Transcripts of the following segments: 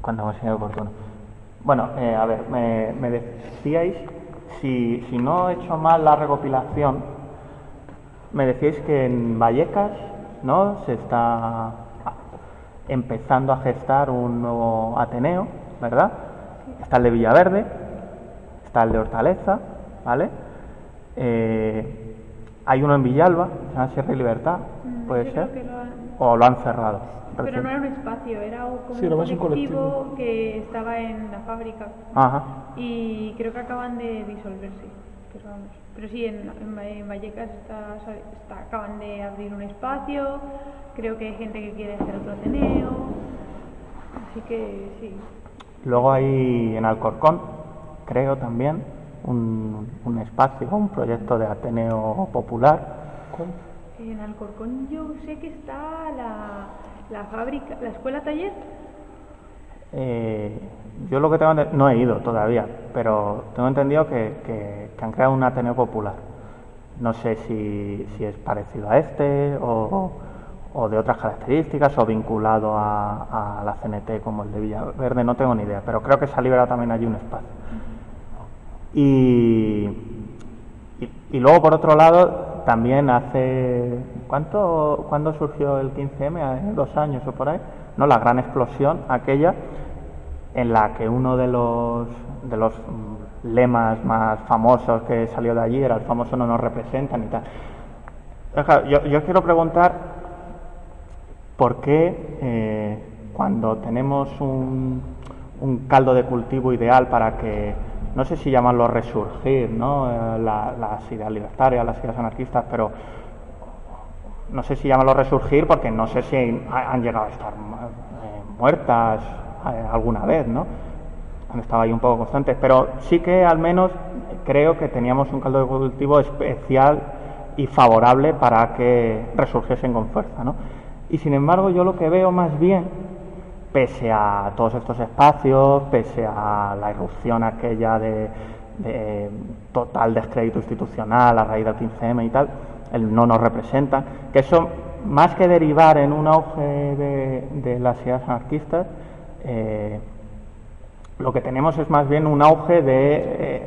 cuando considere oportuno. Bueno, eh, a ver, me, me decíais, si, si no he hecho mal la recopilación, me decíais que en Vallecas, ¿no? Se está empezando a gestar un nuevo Ateneo, ¿verdad? Está el de Villaverde, está el de Hortaleza, ¿vale? Eh, hay uno en Villalba, se llama Sierra y Libertad, Mm, puede yo ser, lo han- o lo han cerrado. Pero no era un espacio, era un- como Sí, un colectivo, que estaba en la fábrica Ajá. y creo que acaban de disolverse. Pero, vamos. pero sí, en, en Va- en Vallecas está, está- acaban de abrir un espacio, creo que hay gente que quiere hacer otro ateneo, así que sí. Luego hay en Alcorcón, creo también, un, un espacio, un proyecto de Ateneo Popular. ¿Cuál? En Alcorcón yo sé que está la, la fábrica, la escuela taller. Eh, yo lo que tengo no he ido todavía, pero tengo entendido que, que- que han creado un Ateneo Popular. No sé si, si es parecido a este o, o de otras características o vinculado a, a la CNT como el de Villaverde, no tengo ni idea, pero creo que se ha liberado también allí un espacio. Y, y, y luego, por otro lado, también hace... ¿Cuánto, ¿Cuándo surgió el 15M? ¿Hace ¿Dos años o por ahí? ¿No? La gran explosión aquella en la que uno de los, de los mm, lemas más famosos que salió de allí era el famoso no nos representan y tal. Yo, yo quiero preguntar por qué eh, cuando tenemos un, un caldo de cultivo ideal para que, no sé si llamarlo resurgir, ¿no? Eh, la- las ideas libertarias, las ideas anarquistas, pero no sé si llamarlo resurgir porque no sé si ha- han llegado a estar eh, muertas eh, alguna vez, ¿no? Han estado ahí un poco constantes, pero sí que al menos creo que teníamos un caldo de cultivo especial y favorable para que resurgiesen con fuerza, ¿no? Y sin embargo yo lo que veo más bien, pese a todos estos espacios, pese a la irrupción aquella de, total descrédito institucional a raíz del 15M y tal, el no nos representa, que eso, más que derivar en un auge de, las ideas anarquistas, eh, lo que tenemos es más bien un auge de eh,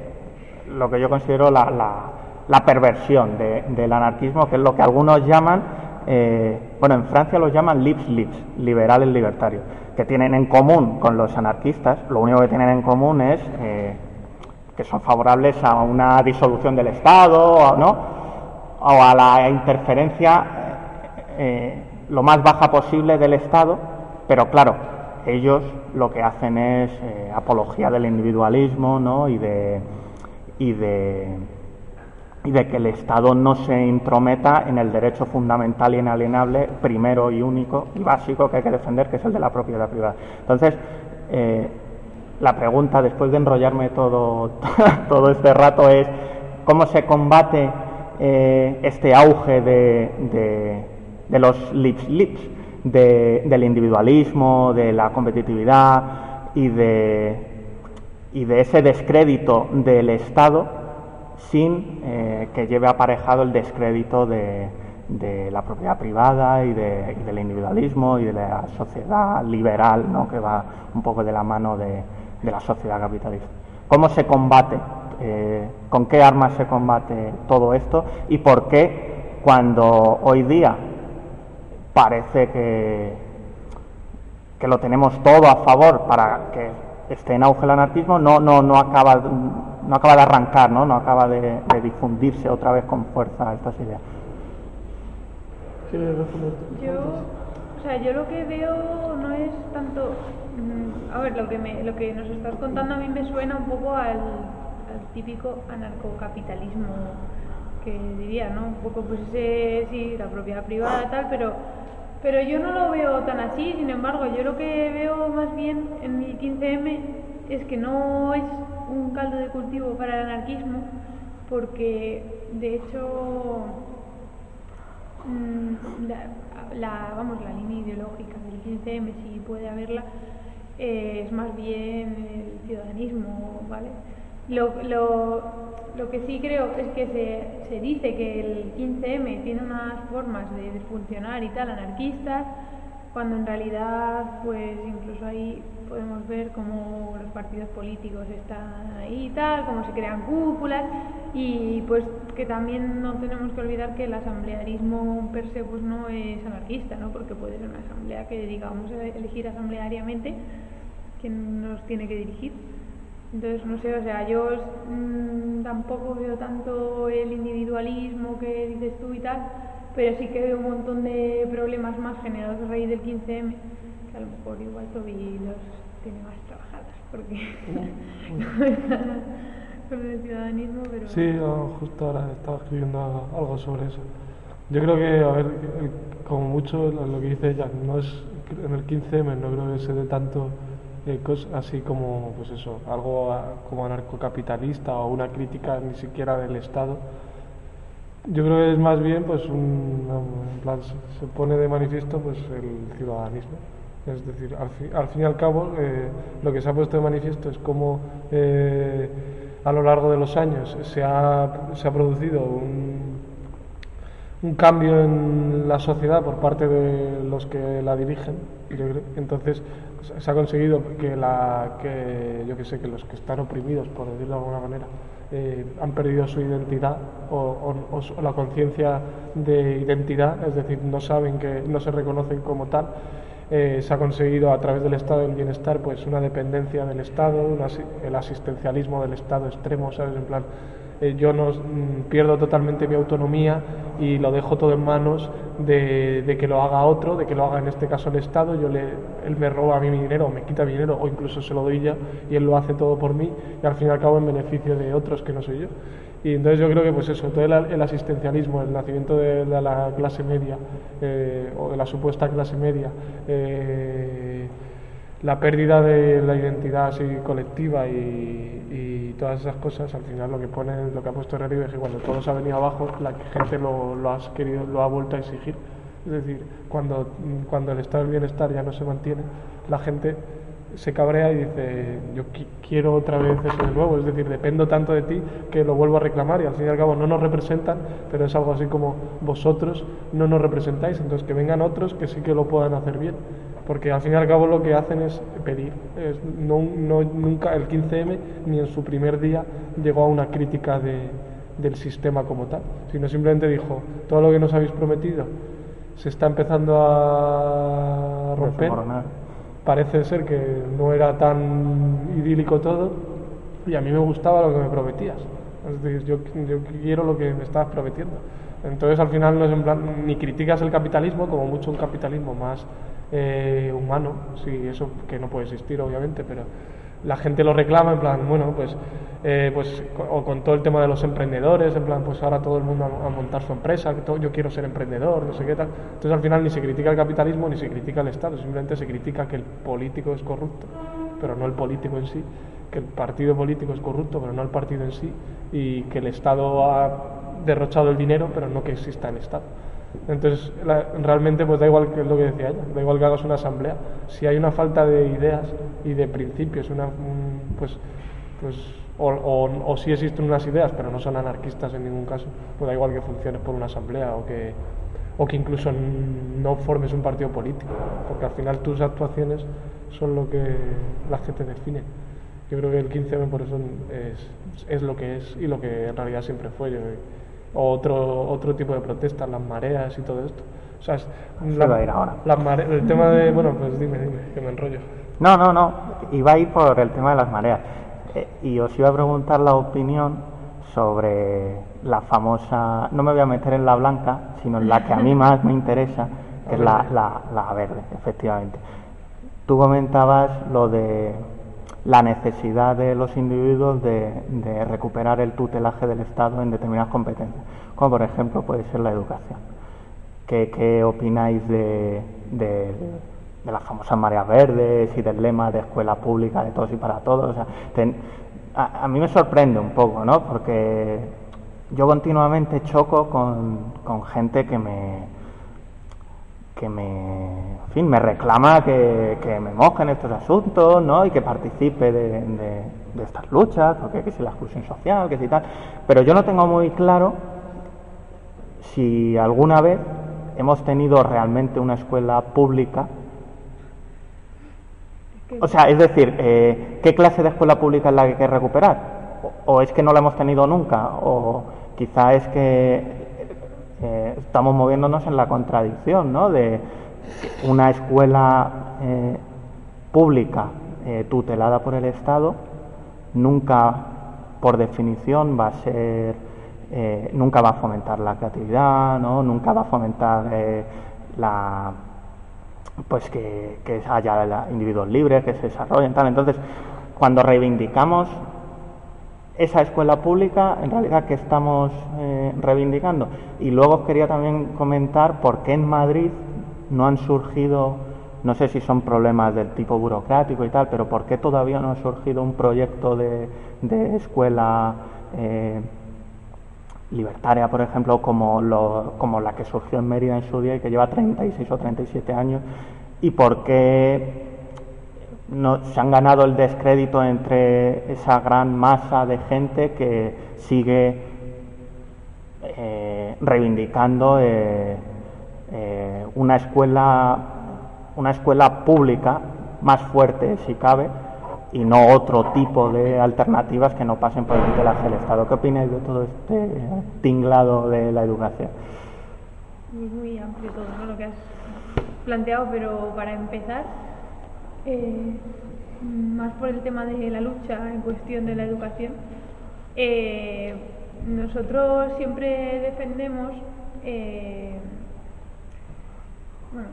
lo que yo considero la, la- la perversión de- del anarquismo, que es lo que algunos llaman, eh, bueno, en Francia los llaman lips lips, liberales libertarios, que tienen en común con los anarquistas, lo único que tienen en común es eh, que son favorables a una disolución del Estado, ¿no? o a la interferencia eh, lo más baja posible del Estado, pero claro, ellos lo que hacen es apología del individualismo ¿no? y, de, y, de, y de que el Estado no se intrometa en el derecho fundamental y inalienable, primero y único y básico que hay que defender, que es el de la propiedad privada. Entonces, eh, la pregunta, después de enrollarme todo, todo este rato, es cómo se combate eh, este auge de, de- los lips lips, de- del individualismo, de la competitividad y de, y de ese descrédito del Estado sin eh, que lleve aparejado el descrédito de, la propiedad privada y, de- y del individualismo y de la sociedad liberal, ¿no? que va un poco de la mano de, de la sociedad capitalista. ¿Cómo se combate? eh, ¿Con qué armas se combate todo esto? ¿Y por qué cuando hoy día parece que, que lo tenemos todo a favor para que esté en auge el anarquismo, no, no, no, acaba, no acaba de arrancar, no, no acaba de, de difundirse otra vez con fuerza estas ideas. ¿Quieres responder? Yo, o sea, yo lo que veo no es tanto, mm, a ver, lo que me, lo que nos estás contando a mí me suena un poco al, al típico anarcocapitalismo que diría, ¿no? Un poco, pues ese, sí, la propiedad privada y tal, pero, pero yo no lo veo tan así. Sin embargo, yo lo que veo más bien en el 15M es que no es un caldo de cultivo para el anarquismo, porque de hecho Mm, la, vamos, la línea ideológica del 15M, si puede haberla, eh, es más bien el ciudadanismo, ¿vale? Lo, lo, lo que sí creo es que se, se dice que el 15M tiene unas formas de, funcionar y tal, anarquistas, cuando en realidad, pues incluso ahí podemos ver cómo los partidos políticos están ahí y tal, cómo se crean cúpulas y pues que también no tenemos que olvidar que el asamblearismo per se pues no es anarquista, ¿no? Porque puede ser una asamblea que diga vamos a elegir asambleariamente quién nos tiene que dirigir. Entonces, no sé, o sea, yo mm, tampoco veo tanto el individualismo que dices tú y tal, pero sí que veo un montón de problemas más generados a raíz del 15M, que a lo mejor igual Toby los tiene más trabajadas, porque con el ciudadanismo, pero... Sí, justo ahora estaba escribiendo algo sobre eso. Yo creo que, a ver, como mucho lo que dice ella, no es en el 15M, no creo que se dé tanto eh, así como, pues eso, algo como anarcocapitalista o una crítica ni siquiera del Estado. Yo creo que es más bien, pues, un, se pone de manifiesto pues el ciudadanismo. Es decir, al, fin y al cabo, eh, lo que se ha puesto de manifiesto es cómo eh, a lo largo de los años se ha, producido un, cambio en la sociedad por parte de los que la dirigen. Entonces, se ha conseguido que, la, que yo que sé, que los que están oprimidos, por decirlo de alguna manera, eh, han perdido su identidad o, la conciencia de identidad, es decir, no saben que no se reconocen como tal. Eh, se ha conseguido a través del estado del bienestar pues una dependencia del estado, el asistencialismo del estado extremo, ¿sabes? En plan, eh, yo no mm, pierdo totalmente mi autonomía y lo dejo todo en manos de, que lo haga otro, de que lo haga en este caso el Estado, yo le, él me roba a mí mi dinero, o me quita mi dinero, o incluso se lo doy ya, y él lo hace todo por mí, y al fin y al cabo en beneficio de otros que no soy yo. Y entonces yo creo que pues eso, todo el, asistencialismo, el nacimiento de, la clase media, eh, o de la supuesta clase media, eh, la pérdida de la identidad así colectiva y, todas esas cosas, al final lo que pone, lo que ha puesto relieve es que cuando todo se ha venido abajo, la gente lo, lo, ha querido, lo ha vuelto a exigir. Es decir, cuando, cuando el estado del bienestar ya no se mantiene, la gente se cabrea y dice, yo quiero otra vez eso de nuevo, es decir, dependo tanto de ti que lo vuelvo a reclamar y al fin y al cabo no nos representan, pero es algo así como vosotros no nos representáis, entonces que vengan otros que sí que lo puedan hacer bien porque al fin y al cabo lo que hacen es pedir. no, nunca el 15M ni en su primer día llegó a una crítica del sistema como tal, sino simplemente dijo, todo lo que nos habéis prometido se está empezando a romper. Parece ser que no era tan idílico todo y a mí me gustaba lo que me prometías. Es yo quiero lo que me estabas prometiendo. Entonces al final no es en plan, ni criticas el capitalismo, como mucho un capitalismo más eh, humano, sí, eso que no puede existir obviamente, pero la gente lo reclama en plan, bueno, pues, eh, pues o con todo el tema de los emprendedores, en plan, pues ahora todo el mundo a, montar su empresa, que todo, yo quiero ser emprendedor, no sé qué tal. Entonces al final ni se critica el capitalismo ni se critica el Estado, simplemente se critica que el político es corrupto, pero no el político en sí, que el partido político es corrupto, pero no el partido en sí, y que el Estado ha derrochado el dinero, pero no que exista el Estado. Entonces, realmente, pues da igual que es lo que decía ella, da igual que hagas una asamblea. Si hay una falta de ideas y de principios, una, pues, pues, o, o, sí existen unas ideas, pero no son anarquistas en ningún caso, pues da igual que funciones por una asamblea o que, o que incluso no formes un partido político, porque al final tus actuaciones son lo que las que te definen. Yo creo que el 15M por eso es, es lo que es y lo que en realidad siempre fue. Yo, o otro, otro tipo de protestas, las mareas y todo esto. O sea, va a ir ahora. el tema de, bueno, pues dime, dime, que me enrollo. No, no, no, iba a ir por el tema de las mareas. Eh, y os iba a preguntar la opinión sobre la famosa, no me voy a meter en la blanca, sino en la que a mí más me interesa, que es la, la, la verde, efectivamente. Tú comentabas lo de la necesidad de los individuos de, recuperar el tutelaje del Estado en determinadas competencias, como por ejemplo puede ser la educación. ¿Qué, opináis de, de, las famosas mareas verdes y del lema de escuela pública de todos y para todos? a, mí me sorprende un poco, ¿no? Porque yo continuamente choco con gente que me, que me, en fin, me reclama que, me moje en estos asuntos, ¿no? Y que participe de, estas luchas, porque que si la exclusión social, que si tal. Pero yo no tengo muy claro si alguna vez hemos tenido realmente una escuela pública O sea, es decir, eh, ¿qué clase de escuela pública es la que hay que recuperar? O, o es que no la hemos tenido nunca, o quizá es que eh, estamos moviéndonos en la contradicción, ¿no? De una escuela eh, pública tutelada por el Estado nunca, por definición, va a ser, eh, nunca va a fomentar la creatividad, ¿no? Nunca va a fomentar la pues que, que haya individuos libres, que se desarrollen, tal. Entonces, cuando reivindicamos esa escuela pública, en realidad, ¿qué estamos eh, reivindicando? Y luego quería también comentar por qué en Madrid no han surgido, no sé si son problemas del tipo burocrático y tal, pero por qué todavía no ha surgido un proyecto de, de escuela eh, libertaria, por ejemplo, como, lo- como la que surgió en Mérida en su día y que lleva 36 o 37 años, y por qué no, se han ganado el descrédito entre esa gran masa de gente que sigue eh, reivindicando eh, eh, una escuela una escuela pública más fuerte si cabe y no otro tipo de alternativas que no pasen por el tutelaje del Estado. ¿Qué opináis de todo este tinglado de la educación? Es muy amplio todo ¿no? lo que has planteado, pero para empezar, eh, más por el tema de la lucha en cuestión de la educación, eh, nosotros siempre defendemos, eh, bueno,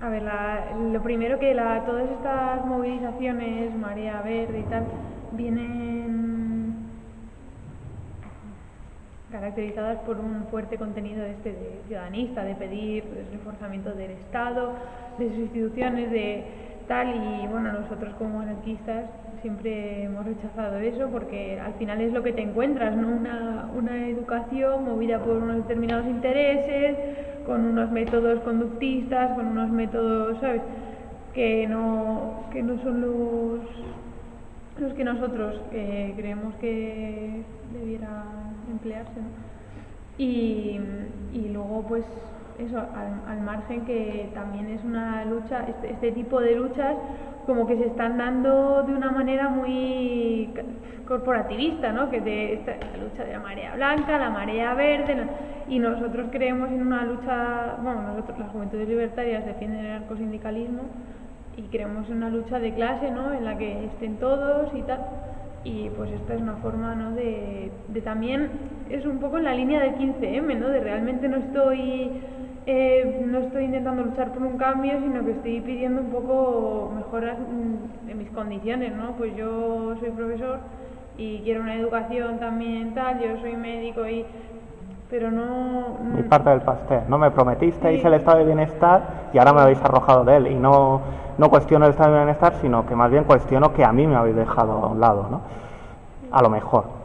a ver, la- lo primero que la, todas estas movilizaciones, Marea Verde y tal, vienen caracterizadas por un fuerte contenido este de ciudadanista, de pedir reforzamiento del Estado, de sus instituciones, de tal, y bueno, nosotros como anarquistas siempre hemos rechazado eso porque al final es lo que te encuentras, ¿no? Una, una educación movida por unos determinados intereses, con unos métodos conductistas, con unos métodos, ¿sabes? Que no, que no son los los que nosotros eh, creemos que debiera emplearse. ¿no? Y, y luego, pues, eso, al, al margen que también es una lucha, este, este tipo de luchas como que se están dando de una manera muy corporativista, ¿no? Que de esta, la lucha de la marea blanca, la marea verde, y nosotros creemos en una lucha, bueno, nosotros las juventudes libertarias defienden el anarcosindicalismo y creemos en una lucha de clase, ¿no? En la que estén todos y tal. Y pues esta es una forma, ¿no? De, de también, es un poco en la línea del 15M, ¿no? De realmente no estoy, eh, no estoy intentando luchar por un cambio, sino que estoy pidiendo un poco mejoras mm, en mis condiciones, ¿no? Pues yo soy profesor y quiero una educación también tal, yo soy médico y... Pero no... Y parte del pastel. No me prometisteis Sí. el estado de bienestar y ahora me habéis arrojado de él. Y no, no cuestiono el estado de bienestar, sino que más bien cuestiono que a mí me habéis dejado a un lado, ¿no? A lo mejor.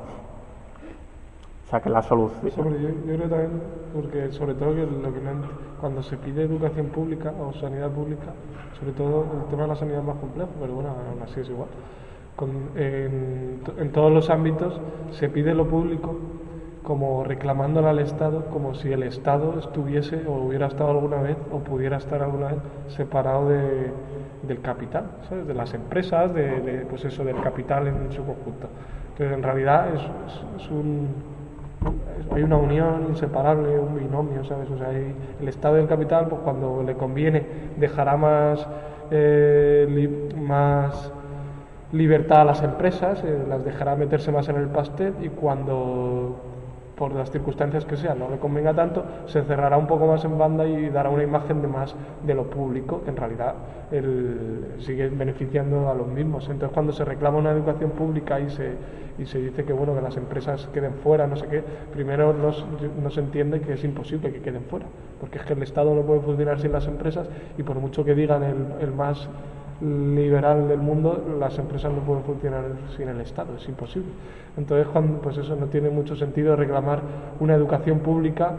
Sea que la solución. Sobre, yo, yo creo también, porque sobre todo que lo que no cuando se pide educación pública o sanidad pública, sobre todo el tema de la sanidad es más complejo, pero bueno, aún así es igual. Con- en, en todos los ámbitos se pide lo público como reclamándole al Estado, como si el Estado estuviese o hubiera estado alguna vez o pudiera estar alguna vez separado de, del capital, ¿sabes? de las empresas, de, de, pues eso, del capital en su conjunto. Entonces, en realidad es, es- es un, hay una unión inseparable, un binomio, ¿sabes? O sea, hay- el Estado y el capital, pues cuando le conviene, dejará más, eh, más libertad a las empresas, eh, las dejará meterse más en el pastel y cuando por las circunstancias que sean no le convenga tanto, se cerrará un poco más en banda y dará una imagen de más de lo público, que en realidad el- sigue beneficiando a los mismos. Entonces cuando se reclama una educación pública y se, y se dice que bueno que las empresas queden fuera, no sé qué, primero no se entiende que es imposible que queden fuera, porque es que el Estado no puede funcionar sin las empresas y por mucho que digan el, el más liberal del mundo, las empresas no pueden funcionar sin el Estado, es imposible. Entonces, cuando, pues eso no tiene mucho sentido reclamar una educación pública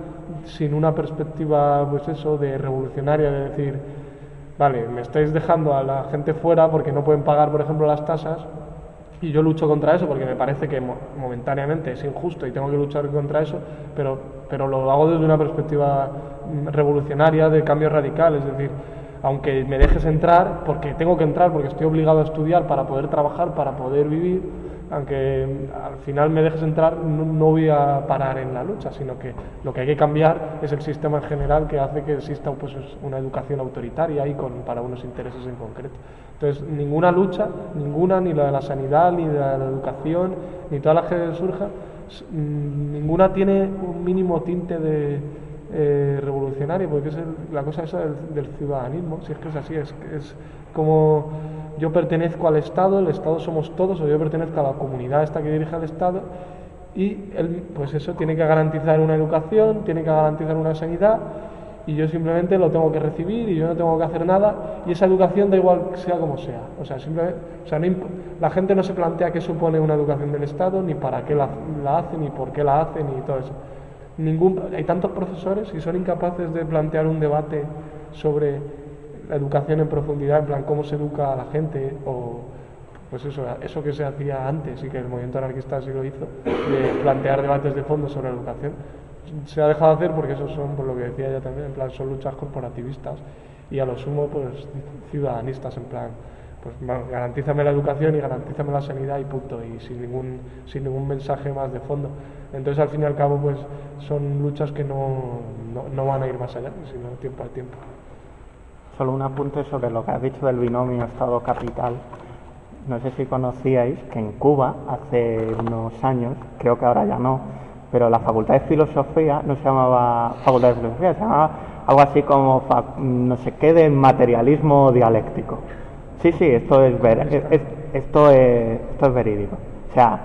sin una perspectiva, pues eso, de revolucionaria, de decir, vale, me estáis dejando a la gente fuera porque no pueden pagar, por ejemplo, las tasas, y yo lucho contra eso porque me parece que mo- momentáneamente es injusto y tengo que luchar contra eso, pero, pero lo hago desde una perspectiva revolucionaria, de cambio radical, es decir, aunque me dejes entrar, porque tengo que entrar, porque estoy obligado a estudiar para poder trabajar, para poder vivir, aunque al final me dejes entrar, no, voy a parar en la lucha, sino que lo que hay que cambiar es el sistema en general que hace que exista pues, una educación autoritaria y con, para unos intereses en concreto. Entonces, ninguna lucha, ninguna, ni la de la sanidad, ni la de la educación, ni todas las que surjan, mm, ninguna tiene un mínimo tinte de eh, revolucionario, porque es la cosa esa del, ciudadanismo, si es que es así, es, es como yo pertenezco al Estado, el Estado somos todos, o yo pertenezco a la comunidad esta que dirige al Estado, y él, pues eso, tiene que garantizar una educación, tiene que garantizar una sanidad, y yo simplemente lo tengo que recibir y yo no tengo que hacer nada y esa educación da igual sea como sea. O sea, simplemente, o sea la gente no se plantea qué supone una educación del Estado, ni para qué la, la hace, ni por qué la hace, ni todo eso. Ningún, hay tantos profesores y son incapaces de plantear un debate sobre la educación en profundidad, en plan cómo se educa a la gente o pues eso, eso que se hacía antes y que el movimiento anarquista sí lo hizo, de plantear debates de fondo sobre la educación se ha dejado de hacer porque eso son, por lo que decía ella también, en plan, son luchas corporativistas y a lo sumo, pues, ciudadanistas, en plan, pues garantízame la educación y garantízame la sanidad y punto, y sin ningún, sin ningún mensaje más de fondo. Entonces, al fin y al cabo, pues, son luchas que no, no, van a ir más allá, sino tiempo al tiempo. Solo un apunte sobre lo que has dicho del binomio Estado-Capital. No sé si conocíais que en Cuba, hace unos años, creo que ahora ya no, pero la Facultad de Filosofía no se llamaba Facultad de Filosofía, se llamaba algo así como no sé qué de materialismo dialéctico. Sí, sí, esto es, esto es, esto es verídico. O sea,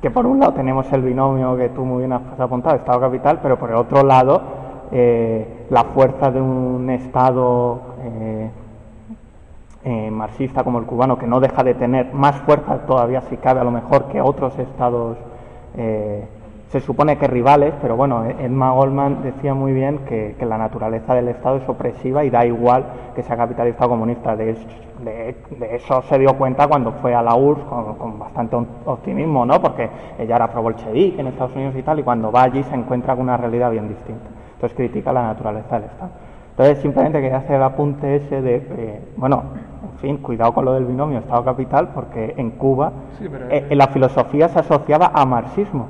que por un lado tenemos el binomio que tú muy bien has apuntado, Estado capital, pero por el otro lado eh, la fuerza de un Estado eh, eh, marxista como el cubano, que no deja de tener más fuerza todavía si cabe a lo mejor que otros estados se supone que rivales, pero bueno, Emma Goldman decía muy bien que, la naturaleza del Estado es opresiva y da igual que sea capitalista o comunista. De, eso se dio cuenta cuando fue a la URSS con, bastante optimismo, ¿no? Porque ella era pro-bolchevique en Estados Unidos y tal, y cuando va allí se encuentra con una realidad bien distinta. Entonces critica la naturaleza del Estado. Entonces simplemente quería hacer el apunte ese de, eh, bueno, en fin, cuidado con lo del binomio Estado-Capital, porque en Cuba eh, la filosofía se asociaba a marxismo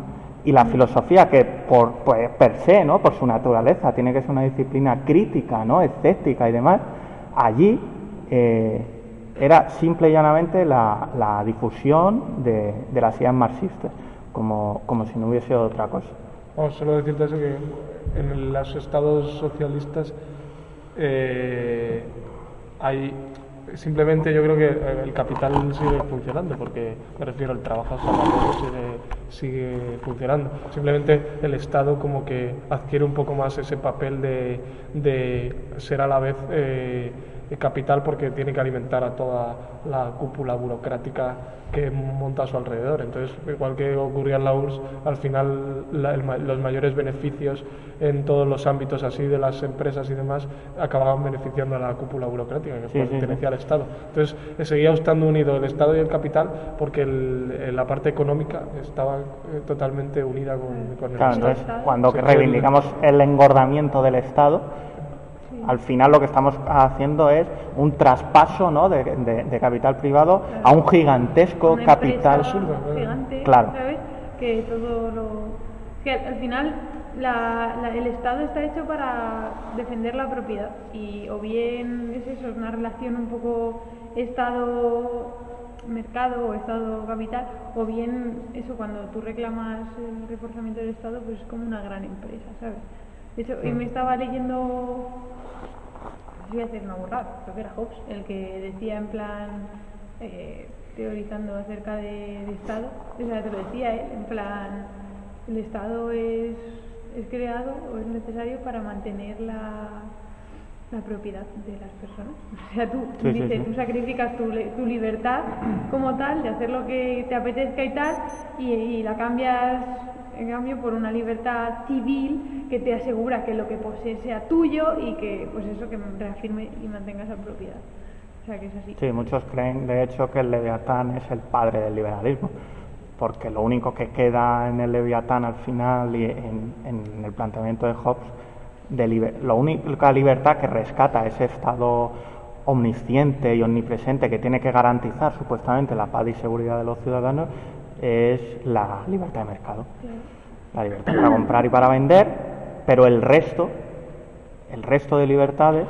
y la filosofía que por pues, per se, ¿no? por su naturaleza, tiene que ser una disciplina crítica, ¿no? escéptica y demás, allí eh, era simple y llanamente la, difusión de, las ideas marxistas, como, como si no hubiese otra cosa. Vamos, solo decirte eso que en los estados socialistas eh, hay simplemente yo creo que el capital sigue funcionando, porque me refiero al trabajo sigue, sigue funcionando. Simplemente el Estado como que adquiere un poco más ese papel de, de ser a la vez eh, capital porque tiene que alimentar a toda la cúpula burocrática que monta a su alrededor. Entonces, igual que ocurría en la URSS, al final los mayores beneficios en todos los ámbitos así de las empresas y demás acababan beneficiando a la cúpula burocrática que pertenecía al Estado. Entonces, seguía estando unido el Estado y el capital porque la parte económica estaba eh, totalmente unida con, el claro, Estado. Entonces, cuando reivindicamos el engordamiento del Estado, al final lo que estamos haciendo es un traspaso ¿no? de, capital privado a un gigantesco capital gigante, claro ¿sabes? que todo lo que al, final el Estado está hecho para defender la propiedad y o bien es eso es una relación un poco Estado mercado o Estado capital o bien eso cuando tú reclamas el reforzamiento del Estado pues es como una gran empresa sabes de hecho, y me estaba leyendo voy a hacer una burrada, creo que era Hobbes, el que decía en plan, eh, teorizando acerca de, Estado, o sea, te lo decía él, en plan, el Estado es, es creado o es necesario para mantener la, la propiedad de las personas. O sea, tú, tú sacrificas tu, tu, libertad como tal, de hacer lo que te apetezca y tal, y la cambias en cambio por una libertad civil que te asegura que lo que posees sea tuyo y que pues eso que reafirme y mantenga esa propiedad. O sea que es así. Sí, muchos creen de hecho que el Leviatán es el padre del liberalismo, porque lo único que queda en el Leviatán al final y en, el planteamiento de Hobbes de la única libertad que rescata ese Estado omnisciente y omnipresente que tiene que garantizar supuestamente la paz y seguridad de los ciudadanos es la libertad de mercado. La libertad para comprar y para vender, pero el resto, el resto de libertades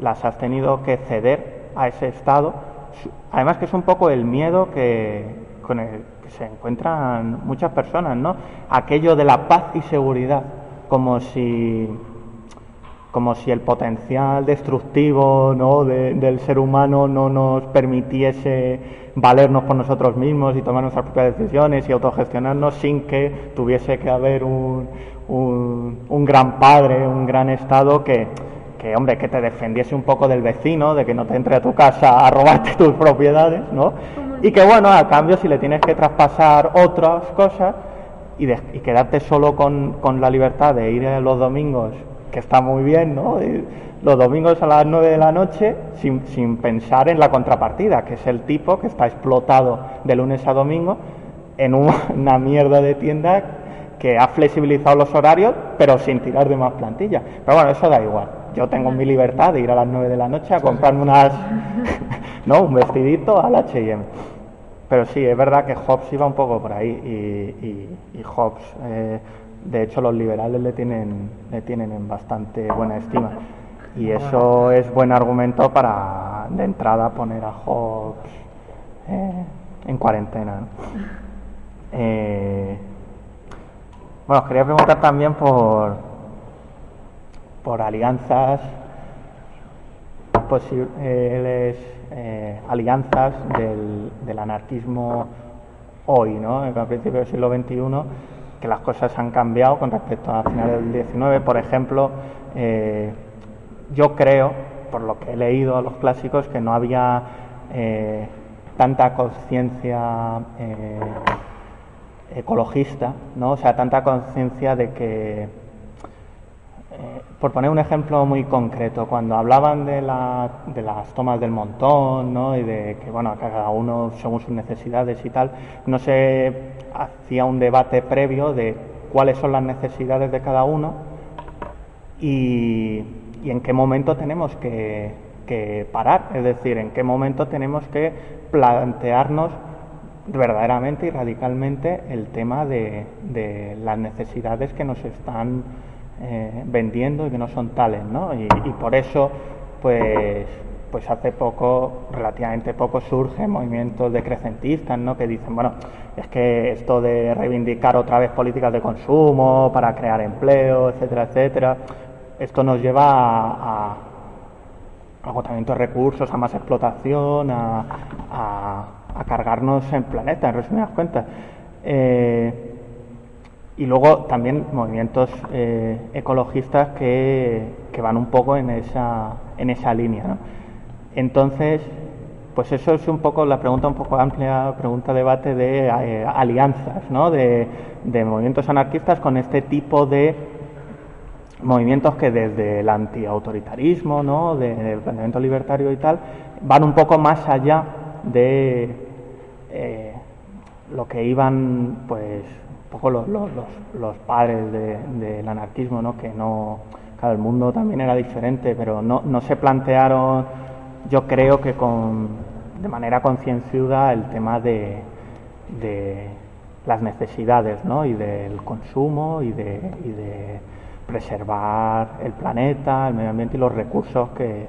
las has tenido que ceder a ese Estado. Además que es un poco el miedo que, con el que se encuentran muchas personas, ¿no? Aquello de la paz y seguridad, como si como si el potencial destructivo ¿no? del ser humano no nos permitiese valernos por nosotros mismos y tomar nuestras propias decisiones y autogestionarnos sin que tuviese que haber un, un, gran padre, un gran Estado que, que, hombre, que te defendiese un poco del vecino, de que no te entre a tu casa a robarte tus propiedades, ¿no? Y que, bueno, a cambio, si le tienes que traspasar otras cosas y, y quedarte solo con, con la libertad de ir los domingos que está muy bien, ¿no? Los domingos a las 9 de la noche sin, sin, pensar en la contrapartida, que es el tipo que está explotado de lunes a domingo en una mierda de tienda que ha flexibilizado los horarios, pero sin tirar de más plantilla. Pero bueno, eso da igual. Yo tengo mi libertad de ir a las 9 de la noche a comprarme unas, ¿no? un vestidito al H&M. Pero sí, es verdad que Hobbes iba un poco por ahí y, y, Hobbes... Eh, de hecho, los liberales le tienen, le tienen en bastante buena estima. Y eso es buen argumento para, de entrada, poner a Hobbes eh, en cuarentena. Eh, bueno, os quería preguntar también por, por alianzas, posibles eh, alianzas del, del, anarquismo hoy, ¿no? En el principio del siglo XXI que las cosas han cambiado con respecto a finales del XIX. Por ejemplo, eh, yo creo, por lo que he leído a los clásicos, que no había eh, tanta conciencia eh, ecologista, ¿no? O sea, tanta conciencia de que por poner un ejemplo muy concreto, cuando hablaban de, la, de, las tomas del montón ¿no? y de que bueno, cada uno según sus necesidades y tal, no se hacía un debate previo de cuáles son las necesidades de cada uno y, en qué momento tenemos que, parar, es decir, en qué momento tenemos que plantearnos verdaderamente y radicalmente el tema de, las necesidades que nos están eh, vendiendo y que no son tales, ¿no? Y, y por eso, pues, pues hace poco, relativamente poco, surgen movimientos decrecentistas, ¿no? Que dicen, bueno, es que esto de reivindicar otra vez políticas de consumo para crear empleo, etcétera, etcétera, esto nos lleva a, agotamiento de recursos, a más explotación, a, cargarnos en planeta, en resumidas cuentas. Eh, y luego también movimientos eh, ecologistas que, que, van un poco en esa, en esa línea. ¿no? Entonces, pues eso es un poco la pregunta un poco amplia, pregunta debate de eh, alianzas, ¿no? De, movimientos anarquistas con este tipo de movimientos que desde el antiautoritarismo, ¿no? del planteamiento libertario y tal, van un poco más allá de eh, lo que iban, pues, un poco los, los, los padres del anarquismo, ¿no? Que no, claro, el mundo también era diferente, pero no, no se plantearon yo creo que con, de manera concienciuda el tema de, las necesidades ¿no? y del consumo y de, de, preservar el planeta, el medio ambiente y los recursos que,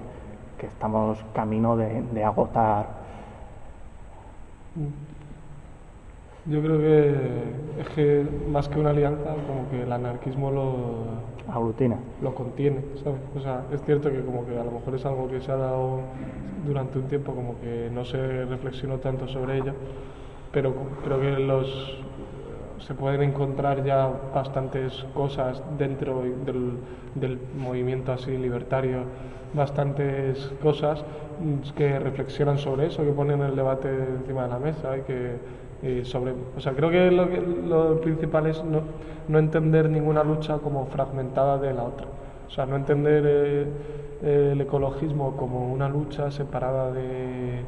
que estamos camino de, agotar. Yo creo que es que más que una alianza, como que el anarquismo lo aglutina. Lo contiene, ¿sabes? O sea, es cierto que como que a lo mejor es algo que se ha dado durante un tiempo, como que no se reflexionó tanto sobre ello, pero creo que los se pueden encontrar ya bastantes cosas dentro del, del movimiento así libertario, bastantes cosas que reflexionan sobre eso, que ponen el debate encima de la mesa y que sobre, o sea, creo que lo, lo principal es no, no, entender ninguna lucha como fragmentada de la otra. O sea, no entender eh, el ecologismo como una lucha separada de,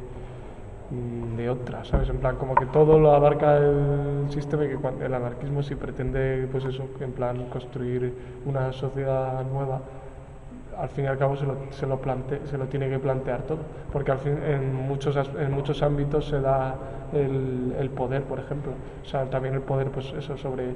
de otra, ¿sabes? En plan, como que todo lo abarca el sistema y que el anarquismo si pretende, pues eso, en plan, construir una sociedad nueva, al fin y al cabo se lo, se lo, plante, se lo tiene que plantear todo, porque al fin, en, muchos, en muchos ámbitos se da el, el poder, por ejemplo, o sea, también el poder, pues eso, sobre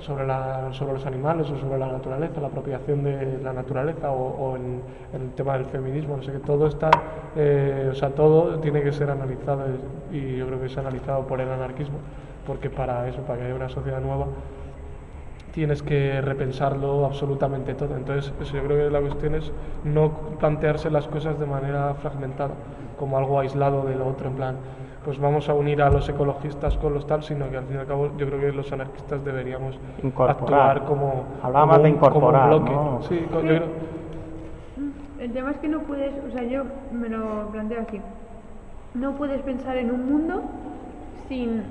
sobre, la, sobre los animales o sobre la naturaleza, la apropiación de la naturaleza o, en, el tema del feminismo, no sé que todo está, eh, o sea, todo tiene que ser analizado y yo creo que es analizado por el anarquismo, porque para eso, para que haya una sociedad nueva, tienes que repensarlo absolutamente todo. Entonces, eso yo creo que la cuestión es no plantearse las cosas de manera fragmentada, como algo aislado de lo otro, en plan, pues vamos a unir a los ecologistas con los tal, sino que al fin y al cabo yo creo que los anarquistas deberíamos actuar como, como, un, de incorporar, bloque. Sí, El tema es que no puedes, o sea, yo me lo planteo así, no puedes pensar en un mundo sin,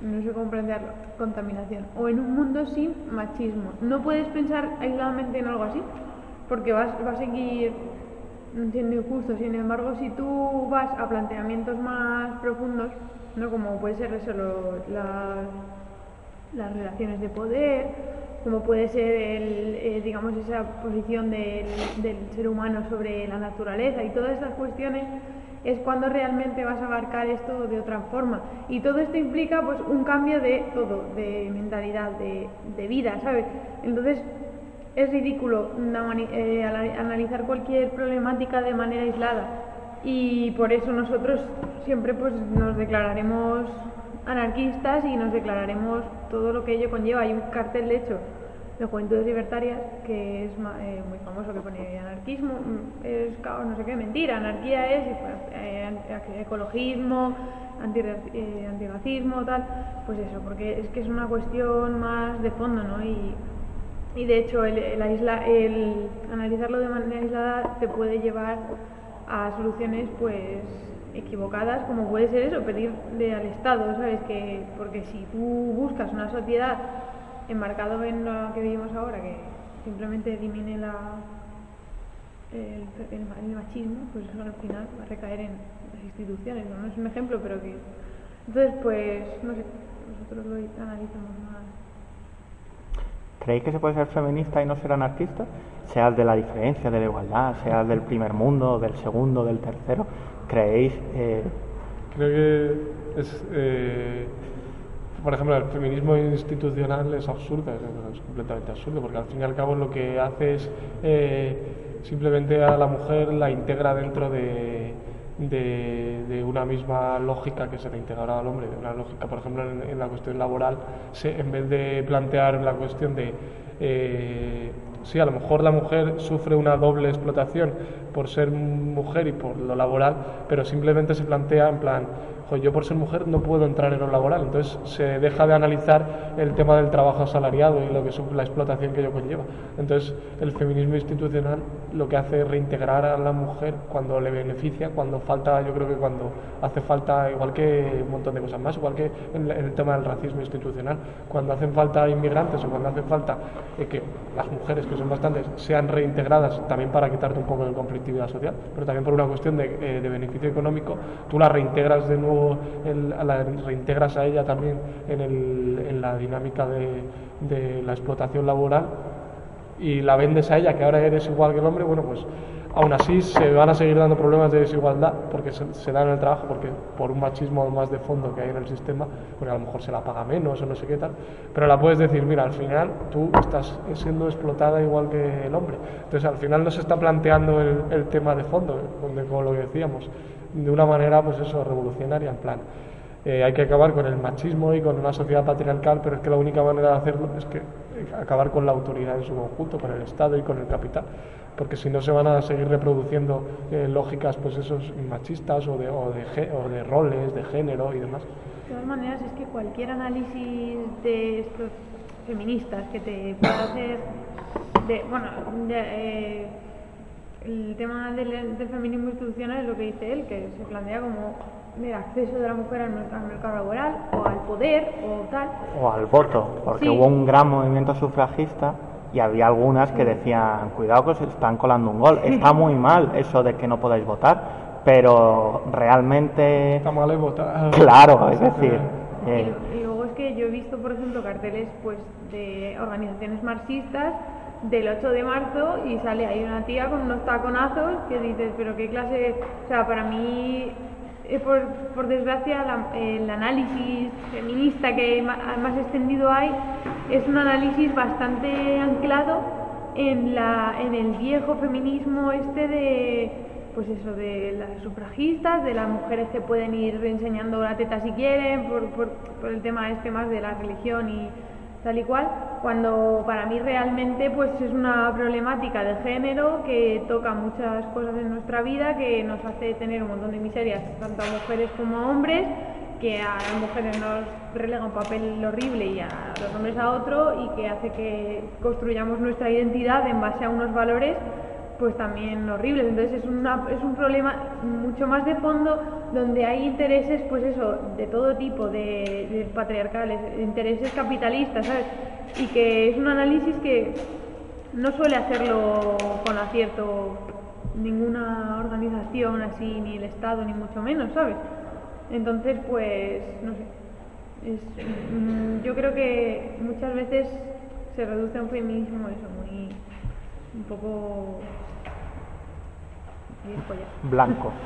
no sé cómo plantearlo, contaminación, o en un mundo sin machismo. No puedes pensar aisladamente en algo así, porque vas, va a seguir siendo injusto. Sin embargo, si tú vas a planteamientos más profundos, ¿no? como puede ser eso, las, las relaciones de poder, como puede ser el, eh, digamos esa posición del, del, ser humano sobre la naturaleza y todas estas cuestiones es cuando realmente vas a abarcar esto de otra forma y todo esto implica pues un cambio de todo de mentalidad de, de vida sabes entonces es ridículo eh, analizar cualquier problemática de manera aislada. Y por eso nosotros siempre pues nos declararemos anarquistas y nos declararemos todo lo que ello conlleva. Hay un cartel de hecho de Juventudes Libertarias que es eh, muy famoso que pone anarquismo mm, es no sé qué mentira anarquía es pues, eh, ecologismo anti, antirracismo tal. Pues eso porque es que es una cuestión más de fondo no y de hecho, el, el, analizarlo de manera aislada te puede llevar a soluciones pues equivocadas, como puede ser eso, pedirle al Estado, ¿sabes? Que, porque si tú buscas una sociedad enmarcado en lo que vivimos ahora, que simplemente elimine la, el, machismo, pues eso al final va a recaer en las instituciones, ¿no? es un ejemplo, pero que... Entonces, pues, no sé, nosotros lo analizamos más ¿Creéis que se puede ser feminista y no ser anarquista? Sea de la diferencia, de la igualdad, sea el del primer mundo, del segundo, del tercero. ¿Creéis? Eh... Creo que es. Eh, por ejemplo, el feminismo institucional es absurdo, es, completamente absurdo, porque al fin y al cabo lo que hace es eh, simplemente a la mujer la integra dentro de, de, una misma lógica que se le integrará al hombre, de una lógica, por ejemplo, en, la cuestión laboral, se, en vez de plantear la cuestión de, eh, sí, a lo mejor la mujer sufre una doble explotación por ser mujer y por lo laboral, pero simplemente se plantea en plan, yo por ser mujer no puedo entrar en lo laboral. Entonces se deja de analizar el tema del trabajo asalariado y lo que es la explotación que ello conlleva. Entonces el feminismo institucional lo que hace es reintegrar a la mujer cuando le beneficia, cuando falta, yo creo que cuando hace falta, igual que un montón de cosas más, igual que en el tema del racismo institucional, cuando hacen falta inmigrantes o cuando hace falta eh, que las mujeres, que son bastantes, sean reintegradas también para quitarte un poco de conflictividad social, pero también por una cuestión de, eh, de beneficio económico, tú las reintegras de nuevo la reintegras a ella también en, el, en la dinámica de, de, la explotación laboral y la vendes a ella, que ahora eres igual que el hombre, bueno, pues aún así se van a seguir dando problemas de desigualdad porque se, se dan en el trabajo, porque por un machismo más de fondo que hay en el sistema, porque a lo mejor se la paga menos o no sé qué tal, pero la puedes decir, mira, al final tú estás siendo explotada igual que el hombre. Entonces al final no se está planteando el, el tema de fondo, como lo que decíamos de una manera, pues eso, revolucionaria, en plan. Eh, hay que acabar con el machismo y con una sociedad patriarcal, pero es que la única manera de hacerlo es que eh, acabar con la autoridad en su conjunto, con el Estado y con el capital, porque si no se van a seguir reproduciendo eh, lógicas, pues esos machistas o de, o de, o de roles, de género y demás. De todas maneras, es que cualquier análisis de estos feministas que te pueda hacer, de, bueno, de, el tema del, feminismo institucional es lo que dice él, que se plantea como el acceso de la mujer al, mercado laboral o al poder o tal. O al voto, porque hubo un gran movimiento sufragista y había algunas que decían, cuidado que se están colando un gol, está muy mal eso de que no podáis votar, pero realmente, Está mal votado. claro, es decir, eh, Y, y luego es que yo he visto, por ejemplo, carteles pues de organizaciones marxistas del 8 de marzo y sale ahí una tía con unos taconazos que dices, pero qué clase, o sea, para mí, eh, por, por desgracia, el análisis feminista que más extendido hay es un análisis bastante anclado en, la, en el viejo feminismo este de, pues eso, de las sufragistas, de las mujeres que pueden ir enseñando la teta si quieren, por, por, por el tema este más de la religión y tal y cual, cuando para mí realmente pues es una problemática de género que toca muchas cosas en nuestra vida, que nos hace tener un montón de miserias, tanto a mujeres como a hombres, que a las mujeres nos relega un papel horrible y a los hombres a otro y que hace que construyamos nuestra identidad en base a unos valores pues también horribles. Entonces es, una, es un problema mucho más de fondo donde hay intereses, pues eso, de todo tipo, de, de patriarcales, intereses capitalistas, ¿sabes? Y que es un análisis que no suele hacerlo con acierto ninguna organización así, ni el Estado, ni mucho menos, ¿sabes? Entonces, pues, no sé. Es, mm, yo creo que muchas veces se reduce a un feminismo eso, muy. un poco. Ya. blanco.